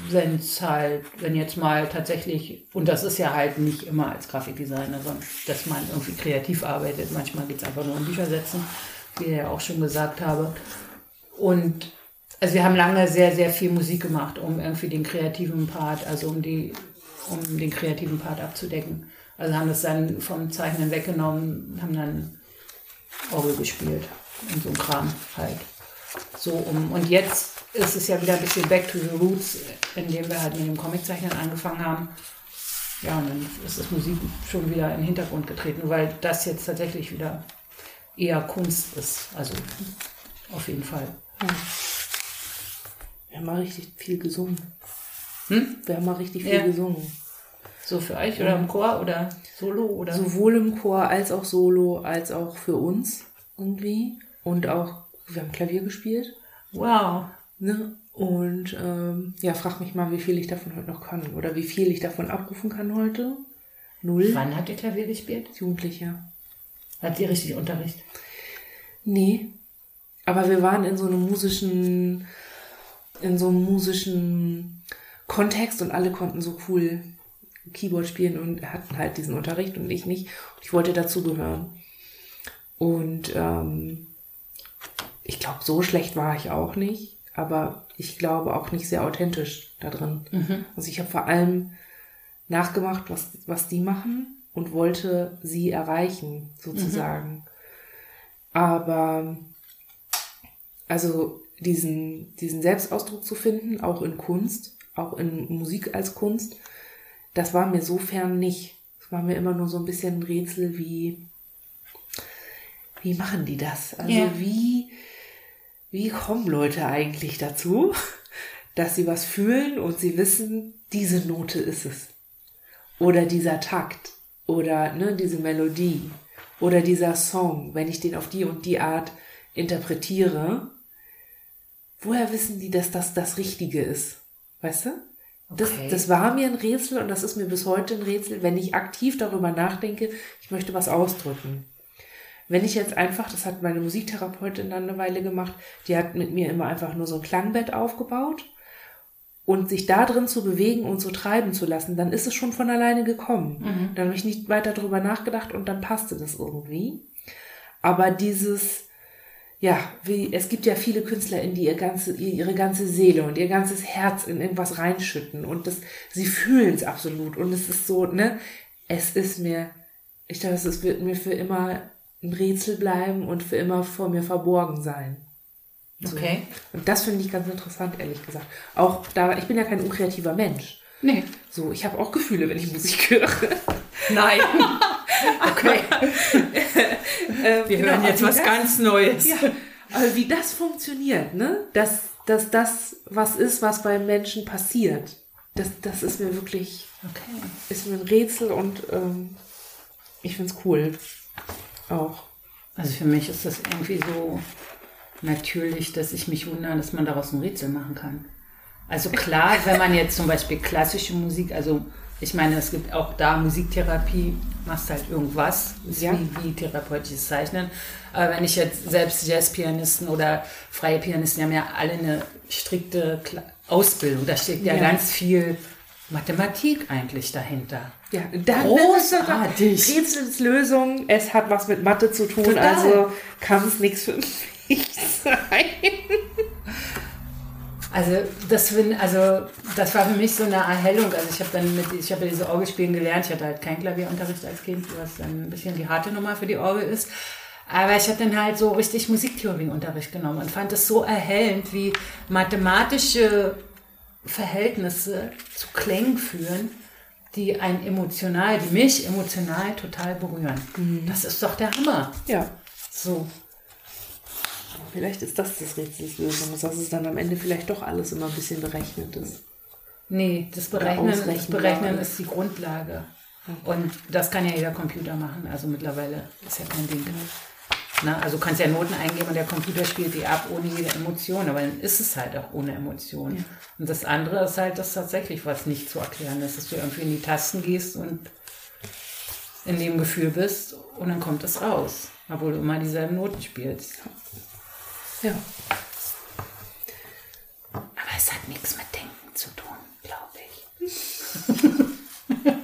wenn es halt, wenn jetzt mal tatsächlich, und das ist ja halt nicht immer als Grafikdesigner, sondern dass man irgendwie kreativ arbeitet. Manchmal geht es einfach nur um Bücher setzen, wie ich ja auch schon gesagt habe. Und also wir haben lange sehr, sehr viel Musik gemacht, um irgendwie den kreativen Part, also um die, um den kreativen Part abzudecken. Also haben das dann vom Zeichnen weggenommen, haben dann Orgel gespielt und so ein Kram halt. So um, und jetzt ist es ja wieder ein bisschen back to the roots, indem wir halt mit dem Comiczeichnen angefangen haben. Ja, und dann ist das Musik schon wieder in den Hintergrund getreten, weil das jetzt tatsächlich wieder eher Kunst ist. Also auf jeden Fall. Hm. Wir haben mal richtig viel gesungen. Hm? Wir haben mal richtig viel ja. gesungen. So für euch oder im Chor oder solo oder? Sowohl im Chor als auch solo, als auch für uns irgendwie. Und auch, wir haben Klavier gespielt. Wow. Ne? Und ähm, ja, frag mich mal, wie viel ich davon heute noch kann. Oder wie viel ich davon abrufen kann heute. Null. Wann habt ihr Klavier gespielt? Jugendliche. Hat ihr richtig Unterricht? Nee. Aber wir waren in so einem musischen in so einem musischen Kontext und alle konnten so cool Keyboard spielen und hatten halt diesen Unterricht und ich nicht. Und ich wollte dazugehören. Und ähm, ich glaube, so schlecht war ich auch nicht. aber ich glaube auch nicht sehr authentisch da drin. Also ich habe vor allem nachgemacht, was, was die machen und wollte sie erreichen, sozusagen. Aber also diesen, diesen Selbstausdruck zu finden, auch in Kunst, auch in Musik als Kunst, das war mir so fern nicht. Es war mir immer nur so ein bisschen ein Rätsel, wie, wie machen die das? Also Ja. wie, wie kommen Leute eigentlich dazu, [laughs] dass sie was fühlen und sie wissen, diese Note ist es. Oder dieser Takt. Oder ne, diese Melodie. Oder dieser Song, wenn ich den auf die und die Art interpretiere. Woher wissen die, dass das das Richtige ist? Weißt du? Das, Okay. das war mir ein Rätsel und das ist mir bis heute ein Rätsel, wenn ich aktiv darüber nachdenke, ich möchte was ausdrücken. Wenn ich jetzt einfach, das hat meine Musiktherapeutin dann eine Weile gemacht, die hat mit mir immer einfach nur so ein Klangbett aufgebaut und sich da drin zu bewegen und so treiben zu lassen, dann ist es schon von alleine gekommen. Dann habe ich nicht weiter drüber nachgedacht und dann passte das irgendwie. Aber dieses, ja, wie, es gibt ja viele KünstlerInnen, die ihr ganze, ihre ganze Seele und ihr ganzes Herz in irgendwas reinschütten und das, sie fühlen es absolut und es ist so, ne, es ist mir, ich glaube, es wird mir für immer ein Rätsel bleiben und für immer vor mir verborgen sein. So. Okay. Und das finde ich ganz interessant, ehrlich gesagt. Auch da, ich bin ja kein unkreativer Mensch. Nee. So, ich habe auch Gefühle, wenn ich Musik [laughs] höre. Nein. [laughs] Okay. [laughs] Ähm, Wir genau, hören jetzt was das- ganz Neues. Ja, aber wie das funktioniert, ne? Dass, dass das was ist, was beim Menschen passiert, das, das ist mir wirklich, Okay. ist mir ein Rätsel und ähm, ich find's cool. Auch. Also für mich ist das irgendwie so natürlich, dass ich mich wundere, dass man daraus ein Rätsel machen kann. Also klar, wenn man jetzt zum Beispiel klassische Musik, also ich meine, es gibt auch da Musiktherapie, machst halt irgendwas, Ja. wie, wie therapeutisches Zeichnen. Aber wenn ich jetzt selbst Jazzpianisten oder freie Pianisten, die haben ja alle eine strikte Ausbildung. Da steckt ja, Ja. ganz viel Mathematik eigentlich dahinter. Ja, dann Großartig. Rätselslösung, es hat was mit Mathe zu tun, Total. also kann es nichts für mich [laughs] sein. Also das find, also das war für mich so eine Erhellung. Also ich habe dann mit, ich habe ja diese Orgelspielen gelernt. Ich hatte halt keinen Klavierunterricht als Kind, was dann ein bisschen die harte Nummer für die Orgel ist. Aber ich habe dann halt so richtig Musiktheorieunterricht genommen und fand es so erhellend, wie mathematische Verhältnisse zu Klängen führen, die einen emotional, die mich emotional total berühren. Das ist doch der Hammer. Ja, So. Vielleicht ist das das Rätselslösung, dass es dann am Ende vielleicht doch alles immer ein bisschen berechnet ist. Nee, das Berechnen, das. Berechnen ist die Grundlage. Und das kann ja jeder Computer machen. Also mittlerweile ist ja kein Ding. Na, also du kannst ja Noten eingeben und der Computer spielt die ab ohne jede Emotion, aber dann ist es halt auch ohne Emotion. Und das andere ist halt das tatsächlich, was nicht zu erklären ist, dass du irgendwie in die Tasten gehst und in dem Gefühl bist und dann kommt es raus, obwohl du immer dieselben Noten spielst. Ja. Aber es hat nichts mit Denken zu tun, glaube ich. [laughs]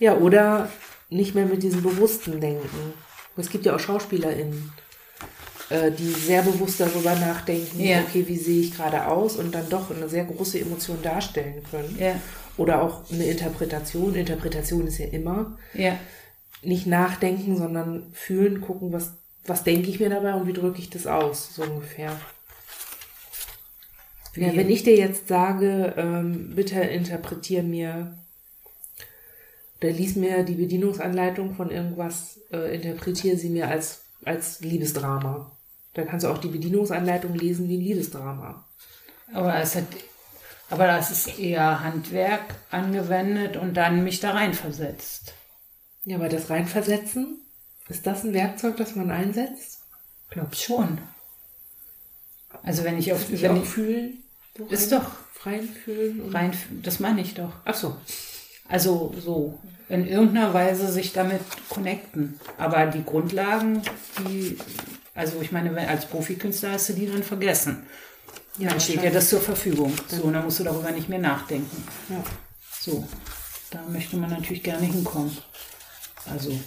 Ja, oder nicht mehr mit diesem bewussten Denken. Es gibt ja auch SchauspielerInnen, äh, die sehr bewusst darüber nachdenken, Ja. okay, wie sehe ich gerade aus und dann doch eine sehr große Emotion darstellen können. Ja. Oder auch eine Interpretation. Interpretation ist ja immer Ja. nicht nachdenken, sondern fühlen, gucken, was, was denke ich mir dabei und wie drücke ich das aus, so ungefähr. Ja, wenn ich dir jetzt sage, ähm, bitte interpretier mir oder lies mir die Bedienungsanleitung von irgendwas, äh, interpretiere sie mir als, als Liebesdrama. Dann kannst du auch die Bedienungsanleitung lesen wie ein Liebesdrama. Aber es hat, aber das ist eher Handwerk angewendet und dann mich da reinversetzt. Ja, aber das Reinversetzen, ist das ein Werkzeug, das man einsetzt? Glaub schon. Also wenn ich auf, Ich wenn ich fühlen? Ist rein- doch. Reinfühlen? Und rein, das meine ich doch. Ach so. Also so in irgendeiner Weise sich damit connecten. Aber die Grundlagen, die, also ich meine, als Profikünstler hast du die dann vergessen. Ja, dann steht ja das zur Verfügung. So, dann musst du darüber nicht mehr nachdenken. Ja. So, da möchte man natürlich gerne hinkommen. Also,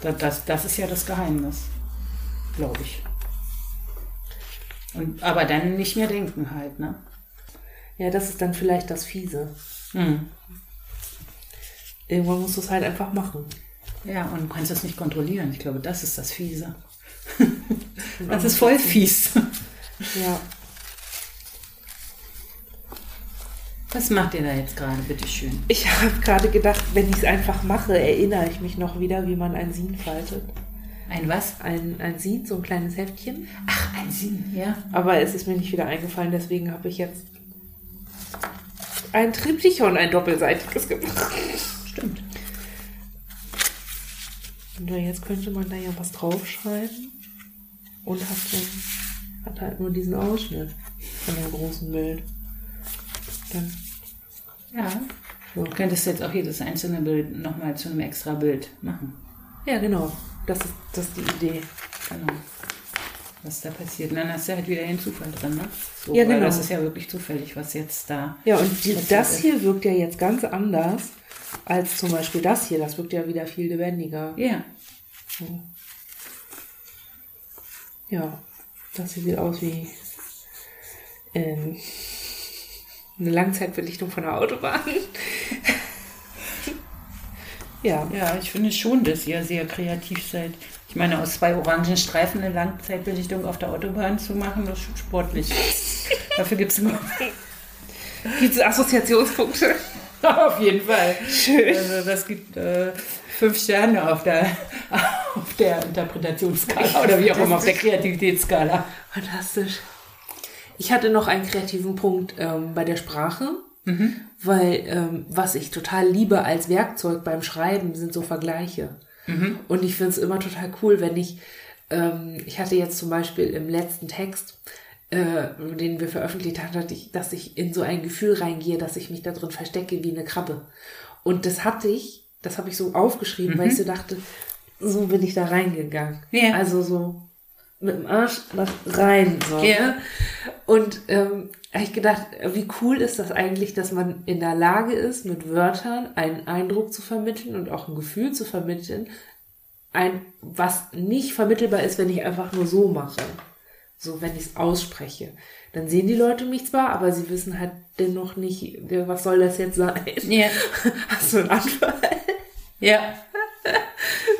da- das, das ist ja das Geheimnis, glaube ich. Und, aber dann nicht mehr denken halt, ne? Ja, das ist dann vielleicht das Fiese. Hm. Irgendwann musst du es halt einfach machen. Ja, und du kannst das nicht kontrollieren. Ich glaube, das ist das Fiese. [laughs] das ist voll fies. Ja. Was macht ihr da jetzt gerade, bitteschön? Ich habe gerade gedacht, wenn ich es einfach mache, erinnere ich mich noch wieder, wie man ein Sin faltet. Ein was? Ein, ein Sin, so ein kleines Heftchen. Ach, ein Sinn, ja. Aber es ist mir nicht wieder eingefallen, deswegen habe ich jetzt ein Triptychon, ein doppelseitiges gemacht. Stimmt. Und jetzt könnte man da ja was draufschreiben und hat, dann, hat halt nur diesen Ausschnitt von dem großen Bild. Dann, Ja. Du könntest jetzt auch jedes einzelne Bild nochmal zu einem extra Bild machen. ja, genau. Das ist, das ist die Idee. Genau. Was da passiert. Und dann hast du halt wieder den Zufall drin, ne? So, Ja, genau. Das ist ja wirklich zufällig, was jetzt da. Ja, und die, das ist. hier wirkt ja jetzt ganz anders als zum Beispiel das hier. Das wirkt ja wieder viel lebendiger. Ja. Ja, das hier sieht aus wie ähm, eine Langzeitbelichtung von der Autobahn. [laughs] ja, Ja, ich finde schon, dass ihr sehr kreativ seid. Ich meine, aus zwei orangen Streifen eine Langzeitbelichtung auf der Autobahn zu machen, das ist schon sportlich. [laughs] Dafür gibt es immer. gibt es Assoziationspunkte? [laughs] auf jeden Fall. Schön. Also das gibt äh, fünf Sterne auf der, auf der Interpretationsskala oder wie auch immer, auf der Kreativitätsskala. Fantastisch. Ich hatte noch einen kreativen Punkt ähm, bei der Sprache, weil ähm, was ich total liebe als Werkzeug beim Schreiben sind so Vergleiche. Und ich finde es immer total cool, wenn ich, ähm, ich hatte jetzt zum Beispiel im letzten Text, äh, den wir veröffentlicht haben, hatte ich, dass ich in so ein Gefühl reingehe, dass ich mich da drin verstecke wie eine Krabbe. Und das hatte ich, das habe ich so aufgeschrieben, weil ich so dachte, so bin ich da reingegangen. Ja. Also so mit dem Arsch nach rein. So, ne? Und ähm, habe ich gedacht, wie cool ist das eigentlich, dass man in der Lage ist, mit Wörtern einen Eindruck zu vermitteln und auch ein Gefühl zu vermitteln, ein, was nicht vermittelbar ist, wenn ich einfach nur so mache. So, wenn ich es ausspreche. Dann sehen die Leute mich zwar, aber sie wissen halt dennoch nicht, was soll das jetzt sein? Ja. [laughs] Hast du einen Anfall? Ja. [laughs]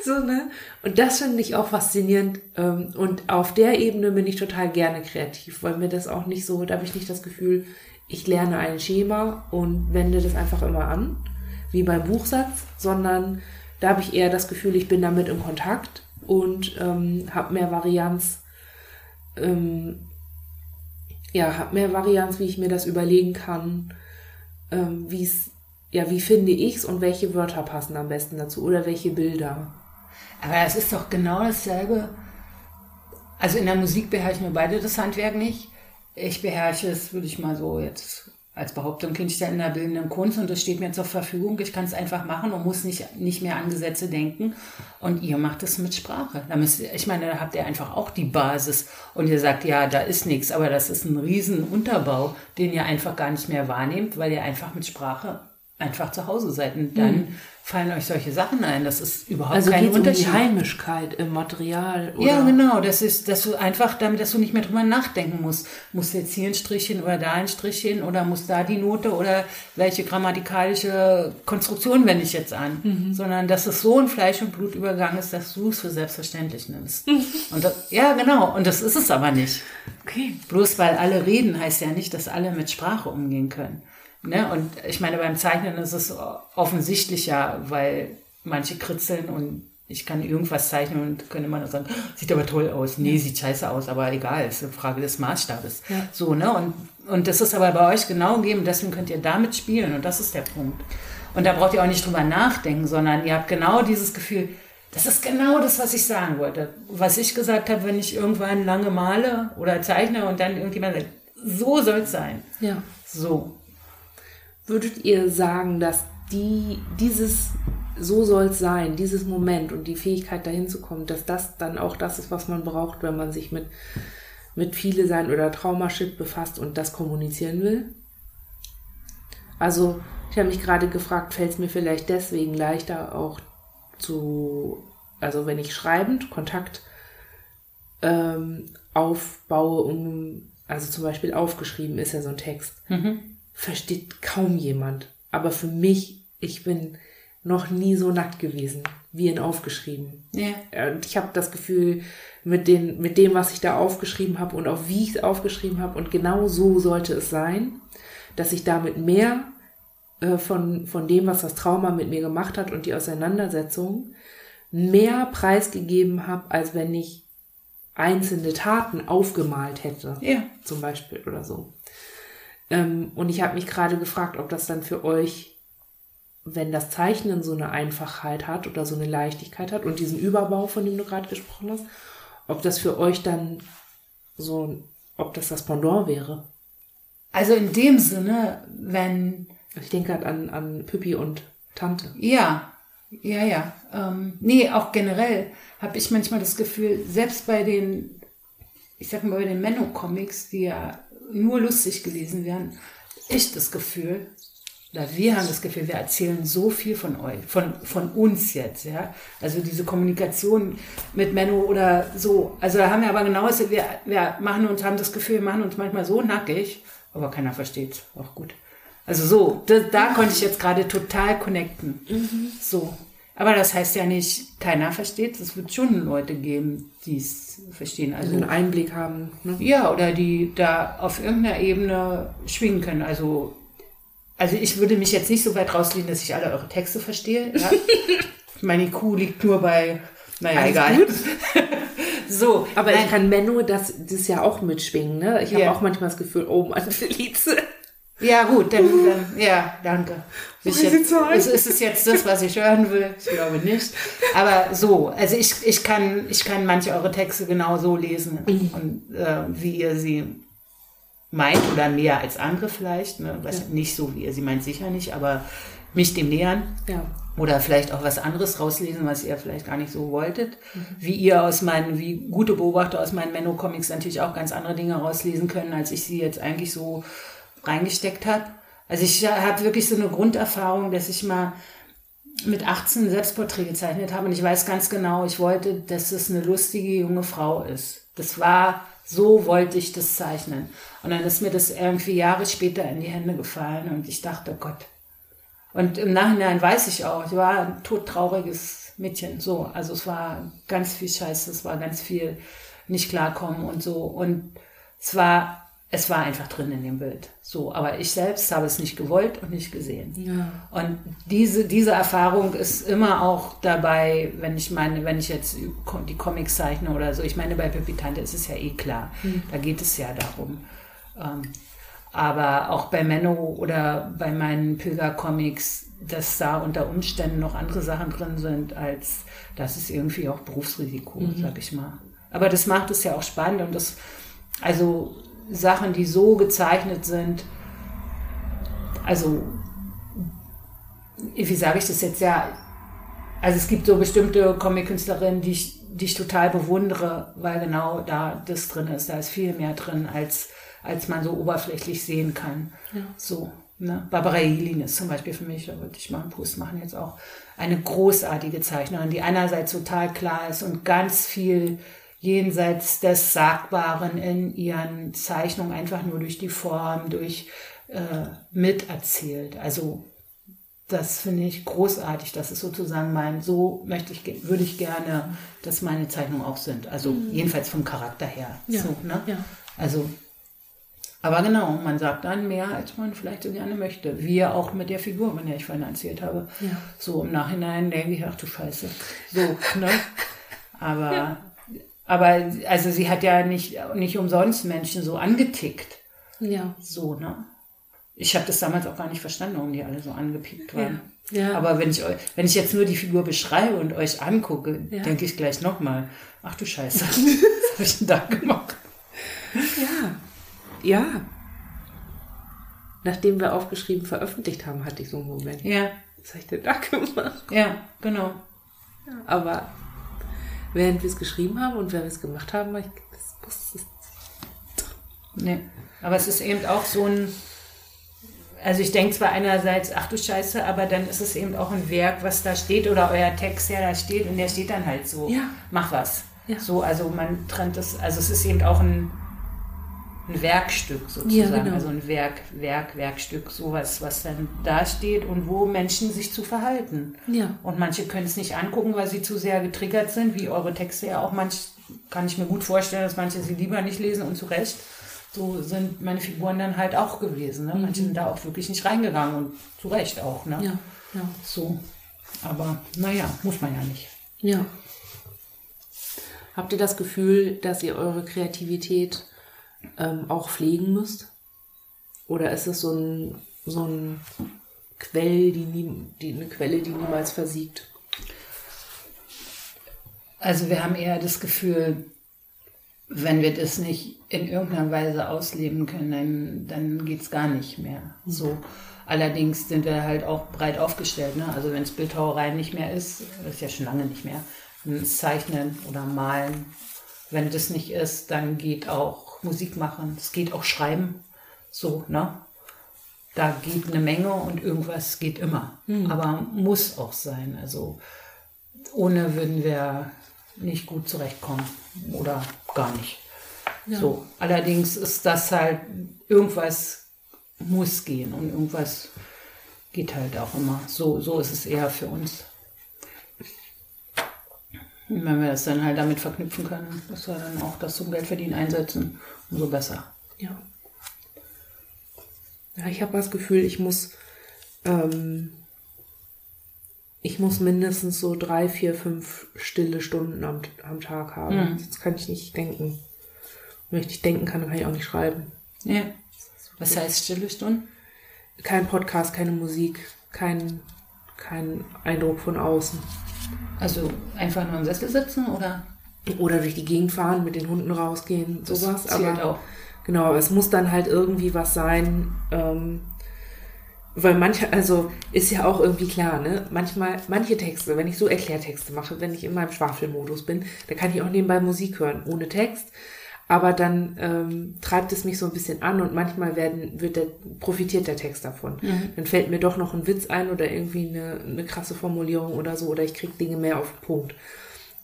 So, ne? Und das finde ich auch faszinierend. ähm, Und auf der Ebene bin ich total gerne kreativ, weil mir das auch nicht so, da habe ich nicht das Gefühl, ich lerne ein Schema und wende das einfach immer an, wie beim Buchsatz, sondern da habe ich eher das Gefühl, ich bin damit in Kontakt und ähm, habe mehr Varianz, ähm, ja, habe mehr Varianz, wie ich mir das überlegen kann, ähm, wie es, ja, wie finde ich's und welche Wörter passen am besten dazu oder welche Bilder. Aber das ist doch genau dasselbe. Also in der Musik beherrschen wir beide das Handwerk nicht. Ich beherrsche es, würde ich mal so jetzt als Behauptung Künstler in der bildenden Kunst und das steht mir zur Verfügung. Ich kann es einfach machen und muss nicht, nicht mehr an Gesetze denken. Und ihr macht es mit Sprache. Da müsst ich meine, da habt ihr einfach auch die Basis und ihr sagt, ja, da ist nichts, aber das ist ein riesen Unterbau, den ihr einfach gar nicht mehr wahrnehmt, weil ihr einfach mit Sprache einfach zu Hause seid. Und dann fallen euch solche Sachen ein. Das ist überhaupt Also kein geht um die Unterschied. Heimischkeit im Material. Oder? Ja, genau. Das ist, dass du einfach damit, dass du nicht mehr drüber nachdenken musst. Muss jetzt hier ein Strichchen oder da ein Strichchen oder muss da die Note oder welche grammatikalische Konstruktion wende ich jetzt an? Sondern dass es so in Fleisch und Blut übergangen ist, dass du es für selbstverständlich nimmst. und das, ja, genau. Und das ist es aber nicht. Okay. Bloß weil alle reden, heißt ja nicht, dass alle mit Sprache umgehen können. Ne? Und ich meine, beim Zeichnen ist es offensichtlicher, weil manche kritzeln und ich kann irgendwas zeichnen und könnte man sagen, sieht aber toll aus. Nee, sieht scheiße aus, aber egal, ist eine Frage des Maßstabes. Ja. So, ne? Und, und das ist aber bei euch genau gegeben, deswegen könnt ihr damit spielen und das ist der Punkt. Und da braucht ihr auch nicht drüber nachdenken, sondern ihr habt genau dieses Gefühl, das ist genau das, was ich sagen wollte. Was ich gesagt habe, wenn ich irgendwann lange male oder zeichne und dann irgendjemand sagt, so soll es sein. Ja. So. Würdet ihr sagen, dass die, dieses, so soll es sein, dieses Moment und die Fähigkeit dahin zu kommen, dass das dann auch das ist, was man braucht, wenn man sich mit, mit viele sein oder Traumashit befasst und das kommunizieren will? Also, ich habe mich gerade gefragt, fällt es mir vielleicht deswegen leichter auch zu, also wenn ich schreibend Kontakt ähm, aufbaue, um, also zum Beispiel aufgeschrieben ist ja so ein Text, versteht kaum jemand. Aber für mich, ich bin noch nie so nackt gewesen, wie in aufgeschrieben. Ja. Und ich habe das Gefühl, mit, den, mit dem, was ich da aufgeschrieben habe und auch wie ich es aufgeschrieben habe, und genau so sollte es sein, dass ich damit mehr äh, von, von dem, was das Trauma mit mir gemacht hat und die Auseinandersetzung, mehr preisgegeben habe, als wenn ich einzelne Taten aufgemalt hätte. Ja. Zum Beispiel oder so. Ähm, und ich habe mich gerade gefragt, ob das dann für euch, wenn das Zeichnen so eine Einfachheit hat oder so eine Leichtigkeit hat und diesen Überbau, von dem du gerade gesprochen hast, ob das für euch dann so, ob das das Pendant wäre. Also in dem Sinne, wenn, Ich denke halt an, an Püppi und Tante. ja, ja, ja. Ähm, nee, auch generell habe ich manchmal das Gefühl, selbst bei den, ich sag mal, bei den Menno-Comics, die ja nur lustig gelesen werden, ich das Gefühl, oder wir haben das Gefühl, wir erzählen so viel von euch, von, von uns jetzt, ja. Also diese Kommunikation mit Menno oder so. Also da haben wir aber genau, wir, wir machen uns, haben das Gefühl, wir machen uns manchmal so nackig, aber keiner versteht auch gut. Also so, da, da konnte ich jetzt gerade total connecten. So. Aber das heißt ja nicht, keiner versteht. Es wird schon Leute geben, die es verstehen. Also einen Einblick haben. Ne? ja, oder die da auf irgendeiner Ebene schwingen können. Also, also ich würde mich jetzt nicht so weit rauslehnen, dass ich alle eure Texte verstehe. Ja? [laughs] Meine IQ liegt nur bei, naja, Alles egal. gut. [laughs] So, Aber nein, ich kann Menno das, das ja auch mitschwingen, ne? Ich habe Ja. auch manchmal das Gefühl, oh Mann, Felice. Ja, gut, dann, dann ja, danke. Sie jetzt, ist, ist es jetzt das, was ich hören will? Ich glaube nicht. Aber so, also ich, ich, kann, ich kann manche eure Texte genau so lesen und äh, wie ihr sie meint oder mehr als andere vielleicht. Ne? Was, Nicht so, wie ihr sie meint, sicher nicht, aber mich dem nähern. Ja. Oder vielleicht auch was anderes rauslesen, was ihr vielleicht gar nicht so wolltet. Wie ihr aus meinen, wie gute Beobachter aus meinen Menno-Comics natürlich auch ganz andere Dinge rauslesen können, als ich sie jetzt eigentlich so reingesteckt habe. Also ich habe wirklich so eine Grunderfahrung, dass ich mal mit 18 ein Selbstporträt gezeichnet habe und ich weiß ganz genau, ich wollte, dass es eine lustige junge Frau ist. Das war, so wollte ich das zeichnen. Und dann ist mir das irgendwie Jahre später in die Hände gefallen und ich dachte, Gott, und im Nachhinein weiß ich auch, ich war ein todtrauriges Mädchen. So, also es war ganz viel Scheiße, es war ganz viel nicht klarkommen und so. Und es war, es war einfach drin in dem Bild. So, aber ich selbst habe es nicht gewollt und nicht gesehen. Ja. Und diese, diese Erfahrung ist immer auch dabei, wenn ich meine, wenn ich jetzt die Comics zeichne oder so. Ich meine, bei Pippi Tante ist es ja eh klar. Da geht es ja darum. Ähm, aber auch bei Menno oder bei meinen Pilger-Comics, dass da unter Umständen noch andere Sachen drin sind, als das ist irgendwie auch Berufsrisiko, sag ich mal. Aber das macht es ja auch spannend und das, also Sachen, die so gezeichnet sind, also wie sage ich das jetzt ja? Also es gibt so bestimmte Comic-Künstlerinnen, die ich, die ich total bewundere, weil genau da das drin ist. Da ist viel mehr drin, als, als man so oberflächlich sehen kann. So. Ne? Barbara Jelin ist zum Beispiel für mich, da wollte ich mal einen Post machen jetzt auch, eine großartige Zeichnerin, die einerseits total klar ist und ganz viel jenseits des Sagbaren in ihren Zeichnungen einfach nur durch die Form, durch äh, miterzählt. Also das finde ich großartig. Das ist sozusagen mein, so möchte ich, würde ich gerne, dass meine Zeichnungen auch sind. Also jedenfalls vom Charakter her. Ja, So, ne? ja. Also, aber genau, man sagt dann mehr, als man vielleicht so gerne möchte. Wie auch mit der Figur, von der ich vorhin erzählt habe. Ja. So im Nachhinein denke ich, ach du Scheiße. So, ne? [laughs] Aber, aber, also sie hat ja nicht, nicht umsonst Menschen so angetickt. Ja. So, ne? Ich habe das damals auch gar nicht verstanden, warum die alle so angepickt waren. Ja. Ja. Aber wenn ich, wenn ich jetzt nur die Figur beschreibe und euch angucke, Ja. denke ich gleich nochmal, ach du Scheiße, [laughs] was habe ich denn da gemacht? Ja. Ja. Nachdem wir aufgeschrieben veröffentlicht haben, hatte ich so einen Moment. Ja, Was habe ich denn da gemacht? ja, genau. Aber während wir es geschrieben haben und während wir es gemacht haben, ich, das muss es. Nee. Aber es ist eben auch so ein, also ich denke zwar einerseits, ach du Scheiße, aber dann ist es eben auch ein Werk, was da steht oder euer Text, der da steht und der steht dann halt so, Ja. mach was. Ja. So, also man trennt es, also es ist eben auch ein, ein Werkstück sozusagen, Ja, genau. also ein Werk, Werk, Werkstück, sowas, was dann da steht und wo Menschen sich zu verhalten. Ja. Und manche können es nicht angucken, weil sie zu sehr getriggert sind, wie eure Texte ja auch. Manch kann ich mir gut vorstellen, dass manche sie lieber nicht lesen und zu Recht. So sind meine Figuren dann halt auch gewesen. Ne? Manche sind da auch wirklich nicht reingegangen und zu Recht auch. Ne? Ja, ja. So. Aber naja, muss man ja nicht. Ja. Habt ihr das Gefühl, dass ihr eure Kreativität ähm, auch pflegen müsst? Oder ist es so ein, so ein Quell, die, nie, die eine Quelle, die niemals versiegt? Also wir haben eher das Gefühl, wenn wir das nicht in irgendeiner Weise ausleben können, dann, dann geht es gar nicht mehr. So. Allerdings sind wir halt auch breit aufgestellt. Ne? Also wenn es Bildhauerei nicht mehr ist, das ist ja schon lange nicht mehr, Zeichnen oder Malen. Wenn das nicht ist, dann geht auch Musik machen, es geht auch Schreiben. So, ne? Da geht eine Menge und irgendwas geht immer. Aber muss auch sein. Also ohne würden wir nicht gut zurechtkommen oder gar nicht. So, allerdings ist das halt, irgendwas muss gehen und irgendwas geht halt auch immer. So, so ist es eher für uns. Und wenn wir das dann halt damit verknüpfen können, dass wir dann auch das zum Geldverdienen einsetzen, umso besser. Ja. Ja, ich habe das Gefühl, ich muss, ähm, ich muss mindestens so drei, vier, fünf stille Stunden am, am Tag haben. Sonst kann ich nicht denken. Wenn ich nicht denken kann, dann kann ich auch nicht schreiben. Ja. Was heißt stille Stunden? Kein Podcast, keine Musik, kein, kein Eindruck von außen. Also einfach nur im Sessel sitzen oder? Oder durch die Gegend fahren, mit den Hunden rausgehen, Das sowas. zählt aber auch. Genau, es muss dann halt irgendwie was sein, ähm, weil manche, also ist ja auch irgendwie klar, ne? Manchmal, manche Texte, wenn ich so Erklärtexte mache, wenn ich in meinem Schwafelmodus bin, da kann ich auch nebenbei Musik hören, ohne Text. Aber dann ähm, treibt es mich so ein bisschen an und manchmal werden, wird der, profitiert der Text davon. Dann fällt mir doch noch ein Witz ein oder irgendwie eine, eine krasse Formulierung oder so, oder ich krieg Dinge mehr auf den Punkt.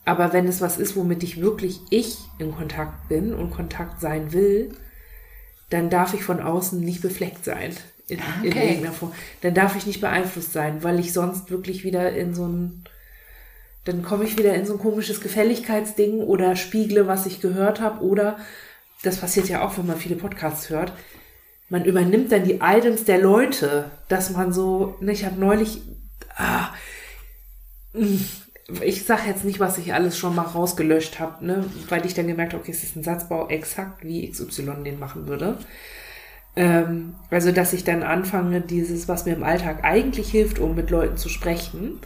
Aber wenn es was ist, womit ich wirklich ich in Kontakt bin und Kontakt sein will, dann darf ich von außen nicht befleckt sein. In, in Okay. irgendeiner Form. Dann darf ich nicht beeinflusst sein, weil ich sonst wirklich wieder in so ein, dann komme ich wieder in so ein komisches Gefälligkeitsding oder spiegle, was ich gehört habe oder, das passiert ja auch, wenn man viele Podcasts hört, man übernimmt dann die Items der Leute, dass man so, ne, ich habe neulich, ah, ich sage jetzt nicht, was ich alles schon mal rausgelöscht habe, ne, weil ich dann gemerkt habe, okay, es ist ein Satzbau exakt wie XY den machen würde. Ähm, also, dass ich dann anfange, dieses, was mir im Alltag eigentlich hilft, um mit Leuten zu sprechen,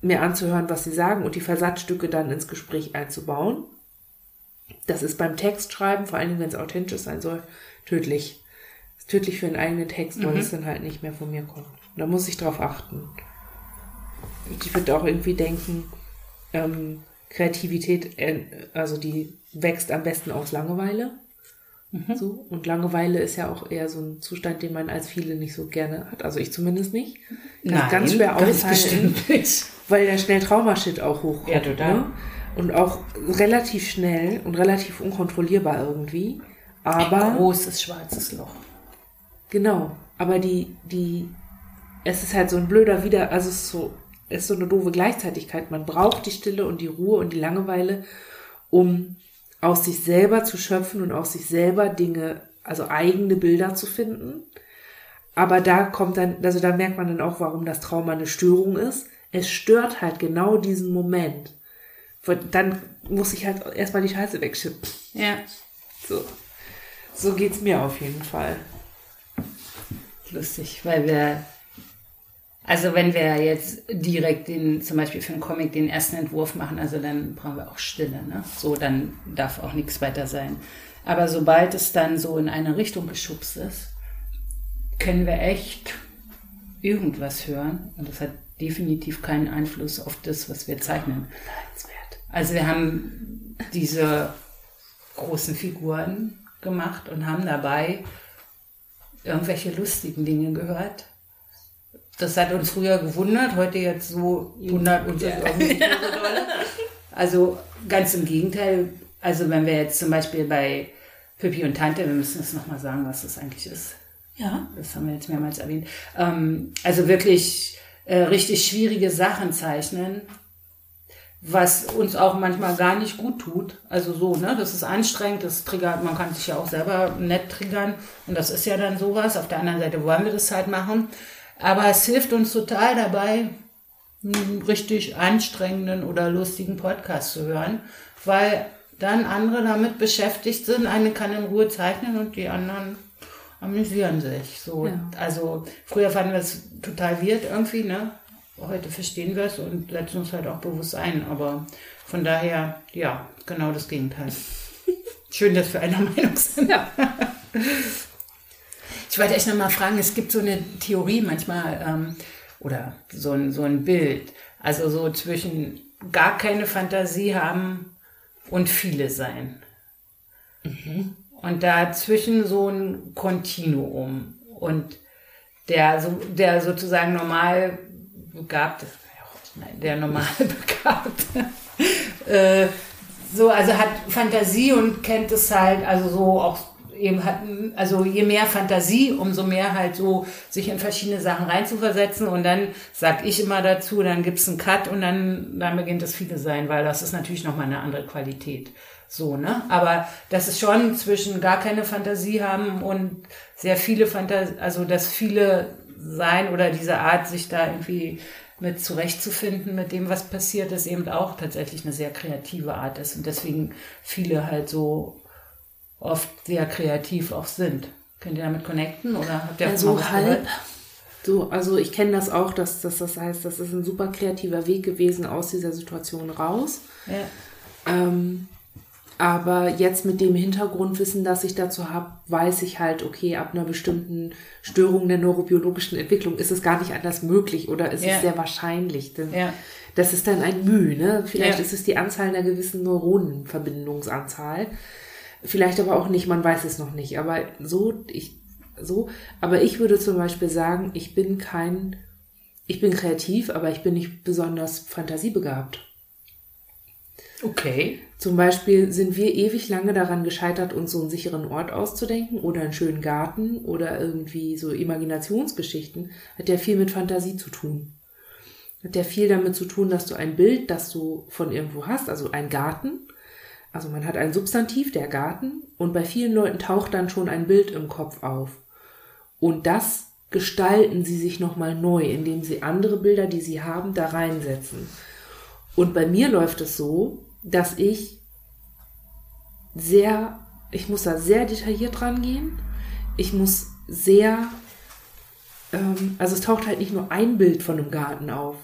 mir anzuhören, was sie sagen und die Versatzstücke dann ins Gespräch einzubauen. Das ist beim Textschreiben, vor allen Dingen, wenn es authentisch sein soll, tödlich. Das ist tödlich für einen eigenen Text, weil es dann halt nicht mehr von mir kommt. Da muss ich drauf achten. Und Ich würde auch irgendwie denken, ähm, Kreativität, äh, also die wächst am besten aus Langeweile. So. Und Langeweile ist ja auch eher so ein Zustand, den man als viele nicht so gerne hat. Also ich zumindest nicht. Das ist ganz schwer ganz aushalten, bestimmt nicht. Weil der schnell Traumashit auch hochkommt. Ja, total. Ne? Und auch relativ schnell und relativ unkontrollierbar irgendwie. Aber Großes schwarzes Loch. Genau, aber die, die, es ist halt so ein blöder Wieder, also es ist so, es ist so eine doofe Gleichzeitigkeit. Man braucht die Stille und die Ruhe und die Langeweile, um aus sich selber zu schöpfen und aus sich selber Dinge, also eigene Bilder zu finden. Aber da kommt dann, also da merkt man dann auch, warum das Trauma eine Störung ist. Es stört halt genau diesen Moment. Dann muss ich halt erstmal die Scheiße wegschippen. Ja. So. So geht's mir auf jeden Fall. Lustig, weil wir, also wenn wir jetzt direkt den, zum Beispiel für einen Comic den ersten Entwurf machen, also dann brauchen wir auch Stille, ne? So, dann darf auch nichts weiter sein. Aber sobald es dann so in eine Richtung geschubst ist, können wir echt irgendwas hören. Und das hat definitiv keinen Einfluss auf das, was wir zeichnen. Also wir haben diese großen Figuren gemacht und haben dabei irgendwelche lustigen Dinge gehört. Das hat uns früher gewundert, heute jetzt so wundert uns das auch nicht mehr so doll. Also ganz im Gegenteil. Also wenn wir jetzt zum Beispiel bei Pippi und Tante, wir müssen jetzt nochmal sagen, was das eigentlich ist. Ja. Das haben wir jetzt mehrmals erwähnt. Ähm, also wirklich äh, richtig schwierige Sachen zeichnen, was uns auch manchmal gar nicht gut tut. Also so, ne, das ist anstrengend, das triggert, man kann sich ja auch selber nett triggern und das ist ja dann sowas. Auf der anderen Seite wollen wir das halt machen. Aber es hilft uns total dabei, einen richtig anstrengenden oder lustigen Podcast zu hören, weil dann andere damit beschäftigt sind. Eine kann in Ruhe zeichnen und die anderen amüsieren sich. So, Ja. also früher fanden wir es total weird irgendwie, ne? Heute verstehen wir es und setzen uns halt auch bewusst ein. Aber von daher, ja, genau das Gegenteil. [laughs] Schön, dass wir einer Meinung sind. Ja. Ich wollte echt noch mal fragen, es gibt so eine Theorie manchmal ähm, oder so ein, so ein Bild, also so zwischen gar keine Fantasie haben und viele sein. Und dazwischen so ein Kontinuum. Und der, der sozusagen normal begabte, nein, der normal [laughs] begabte, äh, so, also hat Fantasie und kennt es halt, also so auch eben hat, also je mehr Fantasie, umso mehr halt so sich in verschiedene Sachen reinzuversetzen und dann sag ich immer dazu, dann gibt's einen Cut und dann, dann beginnt das viele sein, weil das ist natürlich nochmal eine andere Qualität. So, ne? Aber das ist schon zwischen gar keine Fantasie haben und sehr viele Fantasie, also das viele sein oder diese Art, sich da irgendwie mit zurechtzufinden mit dem, was passiert, ist eben auch tatsächlich eine sehr kreative Art ist und deswegen viele halt so oft sehr kreativ auch sind. Könnt ihr damit connecten oder habt ihr Ja, auch so mal was halb. gehört? So, also ich kenne das auch, dass, dass das heißt, das ist ein super kreativer Weg gewesen aus dieser Situation raus. Ja. Ähm, aber jetzt mit dem Hintergrundwissen, das ich dazu habe, weiß ich halt, okay, ab einer bestimmten Störung der neurobiologischen Entwicklung ist es gar nicht anders möglich oder ist Ja. es sehr wahrscheinlich. Denn Ja. Das ist dann ein Mühe, ne? Vielleicht Ja. ist es die Anzahl einer gewissen Neuronenverbindungsanzahl. Vielleicht aber auch nicht, man weiß es noch nicht. Aber so, ich, so, aber ich würde zum Beispiel sagen, ich bin kein, ich bin kreativ, aber ich bin nicht besonders fantasiebegabt. Okay. Zum Beispiel sind wir ewig lange daran gescheitert, uns so einen sicheren Ort auszudenken oder einen schönen Garten oder irgendwie so Imaginationsgeschichten. Hat ja viel mit Fantasie zu tun. Hat ja viel damit zu tun, dass du ein Bild, das du von irgendwo hast, also ein Garten, also man hat ein Substantiv, der Garten, und bei vielen Leuten taucht dann schon ein Bild im Kopf auf. Und das gestalten sie sich nochmal neu, indem sie andere Bilder, die sie haben, da reinsetzen. Und bei mir läuft es so, dass ich sehr, ich muss da sehr detailliert rangehen. Ich muss sehr, ähm, also es taucht halt nicht nur ein Bild von einem Garten auf,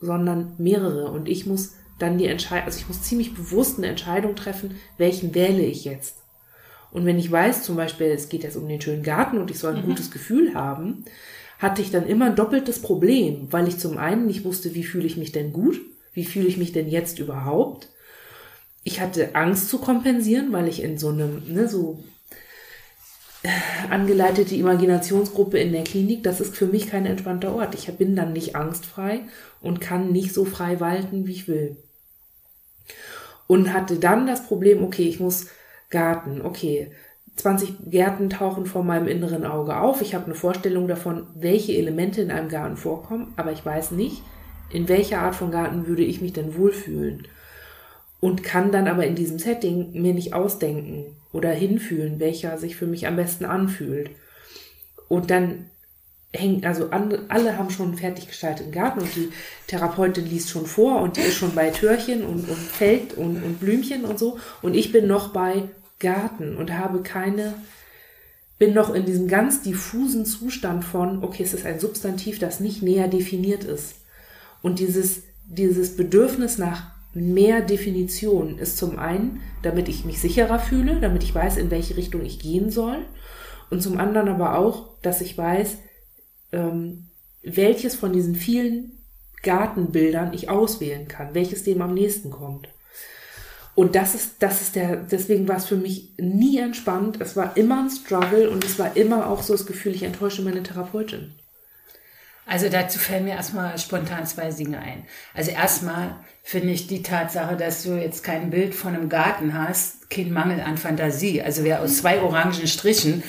sondern mehrere. Und ich muss dann die Entscheidung, also ich muss ziemlich bewusst eine Entscheidung treffen, welchen wähle ich jetzt. Und wenn ich weiß, zum Beispiel, es geht jetzt um den schönen Garten und ich soll ein gutes Gefühl haben, hatte ich dann immer ein doppeltes Problem, weil ich zum einen nicht wusste, wie fühle ich mich denn gut, wie fühle ich mich denn jetzt überhaupt. Ich hatte Angst zu kompensieren, weil ich in so einem, ne, so äh, angeleitete Imaginationsgruppe in der Klinik, das ist für mich kein entspannter Ort. Ich bin dann nicht angstfrei und kann nicht so frei walten, wie ich will. Und hatte dann das Problem, okay, ich muss Garten, okay, 20 Gärten tauchen vor meinem inneren Auge auf. Ich habe eine Vorstellung davon, welche Elemente in einem Garten vorkommen, aber ich weiß nicht, in welcher Art von Garten würde ich mich denn wohlfühlen. Und kann dann aber in diesem Setting mir nicht ausdenken oder hinfühlen, welcher sich für mich am besten anfühlt. Und dann hängt, also alle haben schon einen fertig gestalteten Garten und die Therapeutin liest schon vor und die ist schon bei Türchen und, und Feld und, und Blümchen und so. Und ich bin noch bei Garten und habe keine, bin noch in diesem ganz diffusen Zustand von, okay, es ist ein Substantiv, das nicht näher definiert ist. Und dieses, dieses Bedürfnis nach mehr Definition ist zum einen, damit ich mich sicherer fühle, damit ich weiß, in welche Richtung ich gehen soll. Und zum anderen aber auch, dass ich weiß, ähm, welches von diesen vielen Gartenbildern ich auswählen kann, welches dem am nächsten kommt. Und das ist, das ist der, deswegen war es für mich nie entspannt. Es war immer ein Struggle und es war immer auch so das Gefühl, ich enttäusche meine Therapeutin. Also dazu fällen mir erstmal spontan zwei Dinge ein. Also erstmal finde ich die Tatsache, dass du jetzt kein Bild von einem Garten hast, kein Mangel an Fantasie. Also wer aus zwei orangen Strichen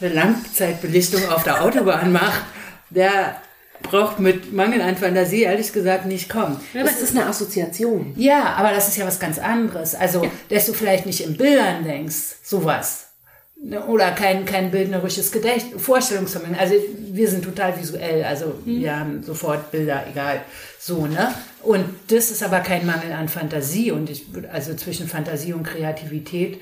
eine Langzeitbelichtung auf der Autobahn macht, der braucht mit Mangel an Fantasie ehrlich gesagt nicht kommen. Ja, aber es ist eine Assoziation. Ja, aber das ist ja was ganz anderes. Also, ja. dass du vielleicht nicht in Bildern denkst, sowas. Ne, oder kein, kein bildnerisches Gedächtnis, Vorstellungsvermögen. Also wir sind total visuell, also mhm. wir haben sofort Bilder, egal. So, ne? Und das ist aber kein Mangel an Fantasie. Und ich, also zwischen Fantasie und Kreativität,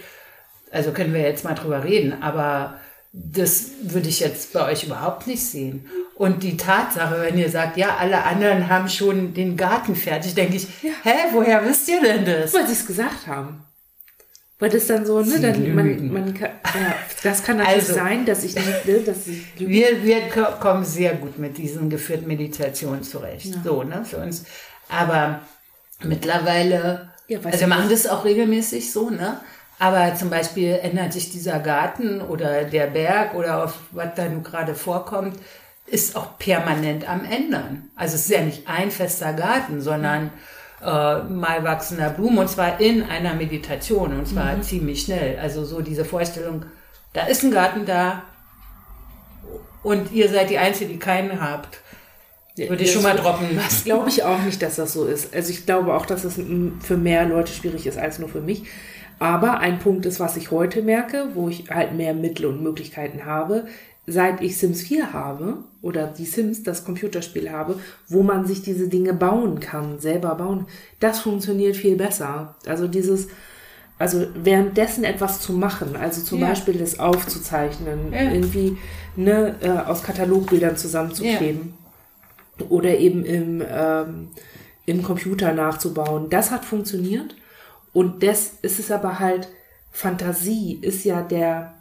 also können wir jetzt mal drüber reden, aber das würde ich jetzt bei euch überhaupt nicht sehen. Und die Tatsache, wenn ihr sagt, ja, alle anderen haben schon den Garten fertig, denke ich, ja. hä, woher wisst ihr denn das? Weil sie es gesagt haben. Weil das dann so, ne, dann, man, man kann, ja, das kann natürlich also, sein, dass ich nicht will, dass ich [laughs] wir, wir kommen sehr gut mit diesen geführten Meditationen zurecht. Ja. So, ne, für uns. Aber mittlerweile, ja, also wir machen das auch regelmäßig so, ne? Aber zum Beispiel ändert sich dieser Garten oder der Berg oder auf was da nun gerade vorkommt, ist auch permanent am Ändern. Also es ist ja nicht ein fester Garten, sondern äh, mal wachsender Blumen und zwar in einer Meditation und zwar mhm. ziemlich schnell. Also so diese Vorstellung, da ist ein Garten da und ihr seid die Einzige, die keinen habt. Würde ich schon mal droppen Das glaube ich auch nicht, dass das so ist. Also ich glaube auch, dass es für mehr Leute schwierig ist als nur für mich. Aber ein Punkt ist, was ich heute merke, wo ich halt mehr Mittel und Möglichkeiten habe, seit ich Sims 4 habe oder die Sims, das Computerspiel habe, wo man sich diese Dinge bauen kann, selber bauen, das funktioniert viel besser. Also dieses, also währenddessen etwas zu machen, also zum ja. Beispiel das aufzuzeichnen, ja. irgendwie ne, äh, aus Katalogbildern zusammenzukleben ja. oder eben im, ähm, im Computer nachzubauen, das hat funktioniert. Und das ist es aber halt, Fantasie ist ja der,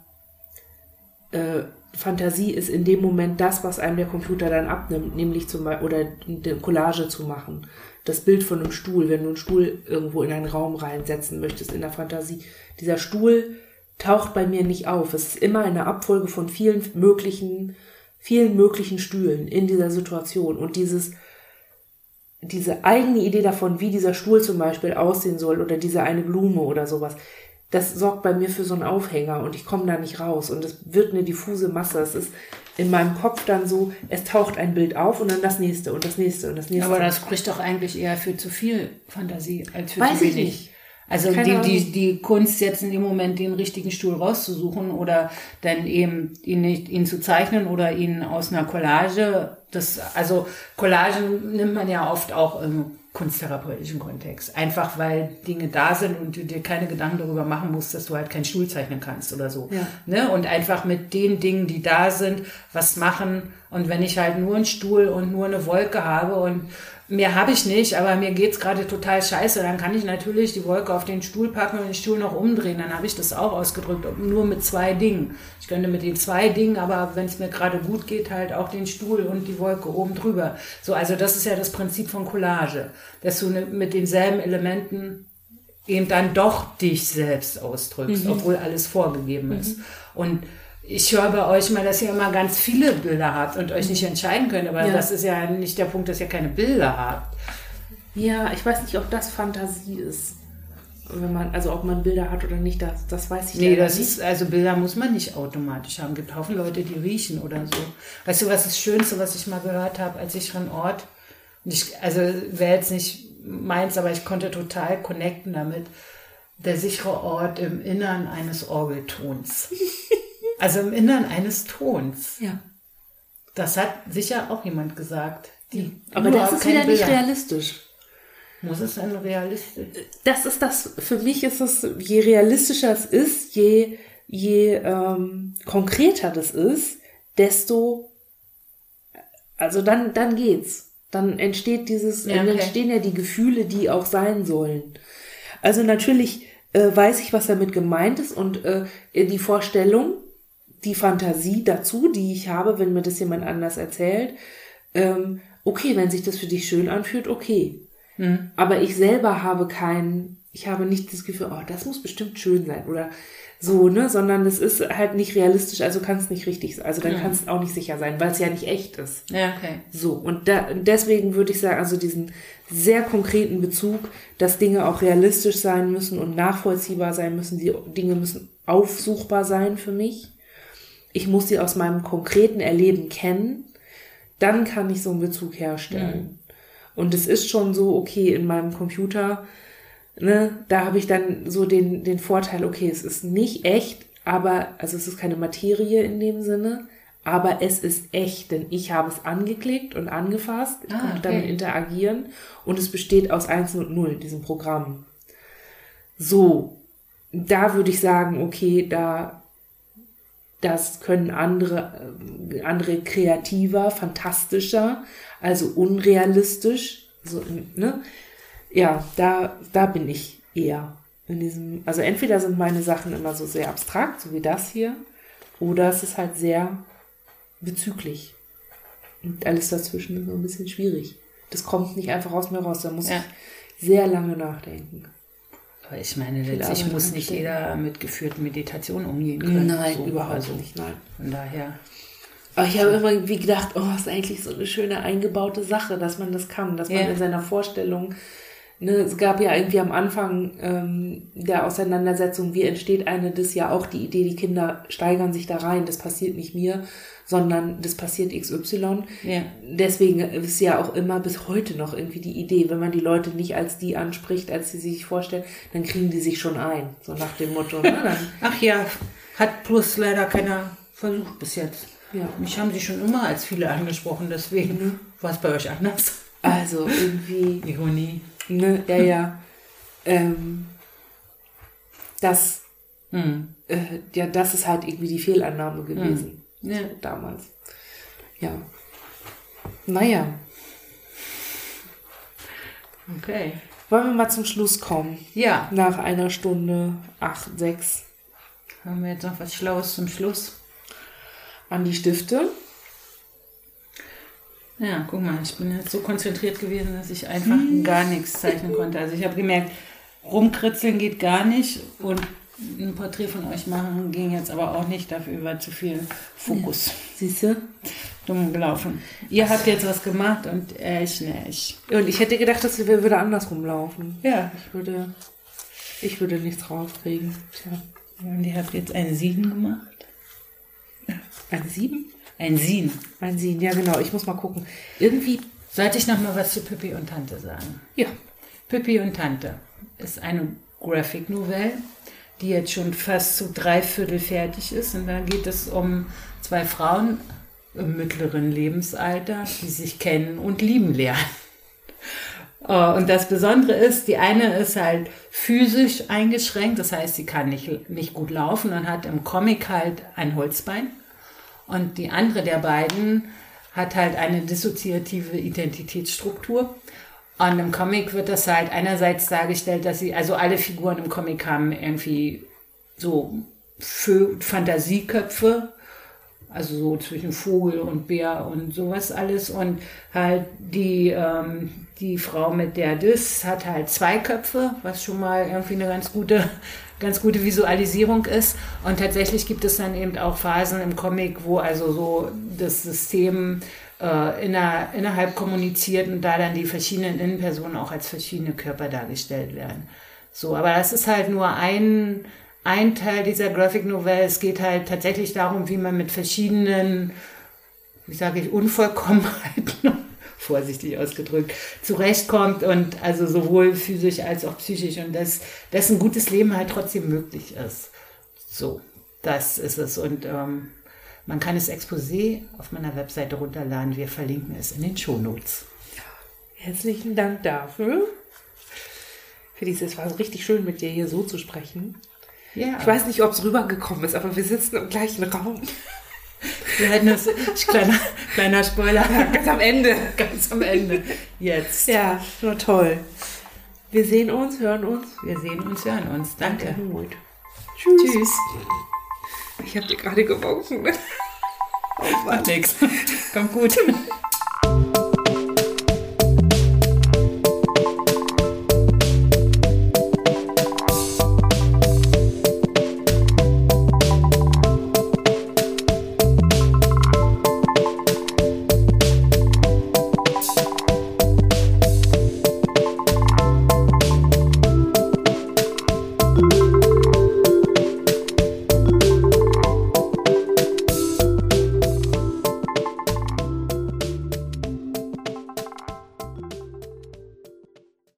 äh, Fantasie ist in dem Moment das, was einem der Computer dann abnimmt, nämlich zum Beispiel, oder eine Collage zu machen. Das Bild von einem Stuhl, wenn du einen Stuhl irgendwo in einen Raum reinsetzen möchtest in der Fantasie. Dieser Stuhl taucht bei mir nicht auf. Es ist immer eine Abfolge von vielen möglichen, vielen möglichen Stühlen in dieser Situation. Und dieses, diese eigene Idee davon, wie dieser Stuhl zum Beispiel aussehen soll oder diese eine Blume oder sowas, das sorgt bei mir für so einen Aufhänger und ich komme da nicht raus und es wird eine diffuse Masse. Es ist in meinem Kopf dann so, es taucht ein Bild auf und dann das nächste und das nächste und das nächste. Aber das spricht doch eigentlich eher für zu viel Fantasie als für Weiß zu wenig. Ich nicht. Also die, die, die Kunst jetzt in dem Moment den richtigen Stuhl rauszusuchen oder dann eben ihn nicht, ihn zu zeichnen oder ihn aus einer Collage, das, also Collagen nimmt man ja oft auch im kunsttherapeutischen Kontext. Einfach weil Dinge da sind und du dir keine Gedanken darüber machen musst, dass du halt keinen Stuhl zeichnen kannst oder so. Ja. Ne? Und einfach mit den Dingen, die da sind, was machen. Und wenn ich halt nur einen Stuhl und nur eine Wolke habe und Mehr habe ich nicht, aber mir geht's gerade total scheiße. Dann kann ich natürlich die Wolke auf den Stuhl packen und den Stuhl noch umdrehen. Dann habe ich das auch ausgedrückt, nur mit zwei Dingen. Ich könnte mit den zwei Dingen, aber wenn es mir gerade gut geht, halt auch den Stuhl und die Wolke oben drüber. So, also das ist ja das Prinzip von Collage, dass du ne, mit denselben Elementen eben dann doch dich selbst ausdrückst, mhm. obwohl alles vorgegeben ist. Mhm. Und ich höre bei euch mal, dass ihr immer ganz viele Bilder habt und euch nicht entscheiden könnt, aber ja. das ist ja nicht der Punkt, dass ihr keine Bilder habt. Ja, ich weiß nicht, ob das Fantasie ist. Wenn man, also ob man Bilder hat oder nicht, das, das weiß ich nee, das nicht. Ist, also Bilder muss man nicht automatisch haben. Es gibt Haufen Leute, die riechen oder so. Weißt du, was das Schönste, was ich mal gehört habe, als ich von Ort, ich, also wäre jetzt nicht meins, aber ich konnte total connecten damit, der sichere Ort im Innern eines Orgeltons. [laughs] Also im Innern eines Tons. Ja. Das hat sicher auch jemand gesagt. Die Aber das ist wieder nicht realistisch. Muss es dann realistisch? Das ist das, für mich ist es, je realistischer es ist, je, je ähm, konkreter das ist, desto, also dann, dann geht's. Dann entsteht dieses, ja, okay. dann entstehen ja die Gefühle, die auch sein sollen. Also natürlich äh, weiß ich, was damit gemeint ist und äh, die Vorstellung, die Fantasie dazu, die ich habe, wenn mir das jemand anders erzählt. Ähm, okay, wenn sich das für dich schön anfühlt, okay. Mhm. Aber ich selber habe kein, ich habe nicht das Gefühl, oh, das muss bestimmt schön sein. Oder So, ne, sondern es ist halt nicht realistisch, also kann es nicht richtig sein. Also dann Ja. kann es auch nicht sicher sein, weil es ja nicht echt ist. Ja, okay. So, und da, deswegen würde ich sagen, also diesen sehr konkreten Bezug, dass Dinge auch realistisch sein müssen und nachvollziehbar sein müssen. Die Dinge müssen aufsuchbar sein für mich. Ich muss sie aus meinem konkreten Erleben kennen. Dann kann ich so einen Bezug herstellen. Und es ist schon so, okay, in meinem Computer, ne, da habe ich dann so den, den Vorteil, okay, es ist nicht echt, aber, also es ist keine Materie in dem Sinne, aber es ist echt, denn ich habe es angeklickt und angefasst, ich Ah, konnte okay. damit interagieren und es besteht aus 1 und 0, diesem Programm. So, da würde ich sagen, okay, da, das können andere, äh, andere kreativer, fantastischer, also unrealistisch, so, ne? Ja, da, da bin ich eher in diesem, also entweder sind meine Sachen immer so sehr abstrakt, so wie das hier, oder es ist halt sehr bezüglich. Und alles dazwischen ist so ein bisschen schwierig. Das kommt nicht einfach aus mir raus, da muss Ja. ich sehr lange nachdenken. Aber ich meine, letztlich muss nicht jeder mit geführten Meditationen umgehen können. Nein, So, überhaupt also nicht, nein. Von daher. Aber ich habe immer irgendwie gedacht, oh, ist eigentlich so eine schöne eingebaute Sache, dass man das kann, dass man Ja. in seiner Vorstellung, ne, es gab ja irgendwie am Anfang ähm, der Auseinandersetzung, wie entsteht eine, das ja auch die Idee, die Kinder steigern sich da rein, das passiert nicht mir, sondern das passiert XY. Ja. Deswegen ist ja auch immer bis heute noch irgendwie die Idee, wenn man die Leute nicht als die anspricht, als sie sich vorstellen, dann kriegen die sich schon ein, so nach dem Motto. Ne? [laughs] Ach ja, hat bloß leider keiner versucht bis jetzt. Ja. Mich haben sie schon immer als viele angesprochen, deswegen war es bei euch anders. also irgendwie [laughs] Ironie. Ne, ja, ja. Ähm, das, Hm. äh, ja, das ist halt irgendwie die Fehlannahme gewesen. Ja. So, damals. Ja. Naja, Okay. wollen wir mal zum Schluss kommen. Ja, Nach einer Stunde, acht, sechs, haben wir jetzt noch was Schlaues zum Schluss? an die Stifte. Ja, guck mal, ich bin jetzt so konzentriert gewesen, dass ich einfach gar nichts zeichnen konnte. Also ich habe gemerkt, rumkritzeln geht gar nicht und ein Porträt von euch machen ging jetzt aber auch nicht. Dafür war zu viel Fokus. Siehst du? Dumm gelaufen. Ihr habt jetzt was gemacht und ich nicht. Und ich hätte gedacht, dass wir würde andersrum laufen. Ja. Ich würde, ich würde nichts rauskriegen. Tja. Und ihr habt jetzt ein Sieden gemacht. Ein Sieben? Ein Sieden. Ein Sieben, ja genau. Ich muss mal gucken. Irgendwie, Sollte ich noch mal was zu Pippi und Tante sagen? ja. Pippi und Tante ist eine Graphic Novelle, die jetzt schon fast zu drei Viertel fertig ist. Und da geht es um zwei Frauen im mittleren Lebensalter, die sich kennen und lieben lernen. Äh, Und das Besondere ist, die eine ist halt physisch eingeschränkt, das heißt, sie kann nicht, nicht gut laufen und hat im Comic halt ein Holzbein. Und die andere der beiden hat halt eine dissoziative Identitätsstruktur. Und im Comic wird das halt einerseits dargestellt, dass sie, also alle Figuren im Comic haben irgendwie so Fantasieköpfe, also so zwischen Vogel und Bär und sowas alles. Und halt die, ähm, die Frau mit der Dis hat halt zwei Köpfe, was schon mal irgendwie eine ganz gute, ganz gute Visualisierung ist. Und tatsächlich gibt es dann eben auch Phasen im Comic, wo also so das System äh, inner, innerhalb kommuniziert und da dann die verschiedenen Innenpersonen auch als verschiedene Körper dargestellt werden. So, aber das ist halt nur ein, ein Teil dieser Graphic Novelle. Es geht halt tatsächlich darum, wie man mit verschiedenen, wie sage ich, Unvollkommenheiten, vorsichtig ausgedrückt, zurechtkommt und also sowohl physisch als auch psychisch und dass, dass ein gutes Leben halt trotzdem möglich ist. So, das ist es. Und ähm, man kann das Exposé auf meiner Webseite runterladen. Wir verlinken es in den Shownotes. Herzlichen Dank dafür. Felix, es war richtig schön, mit dir hier so zu sprechen. Ja, Ich weiß nicht, ob es rübergekommen ist, aber wir sitzen im gleichen Raum. Kleiner, kleiner Spoiler, Ganz am Ende. [laughs] ganz am Ende. Jetzt. Ja, nur toll. Wir sehen uns, hören uns. Wir sehen uns, hören uns. Danke. Gut. Tschüss. Tschüss. Ich habe dir gerade gewunken. Oh Mann. Nix. Kommt gut. [laughs]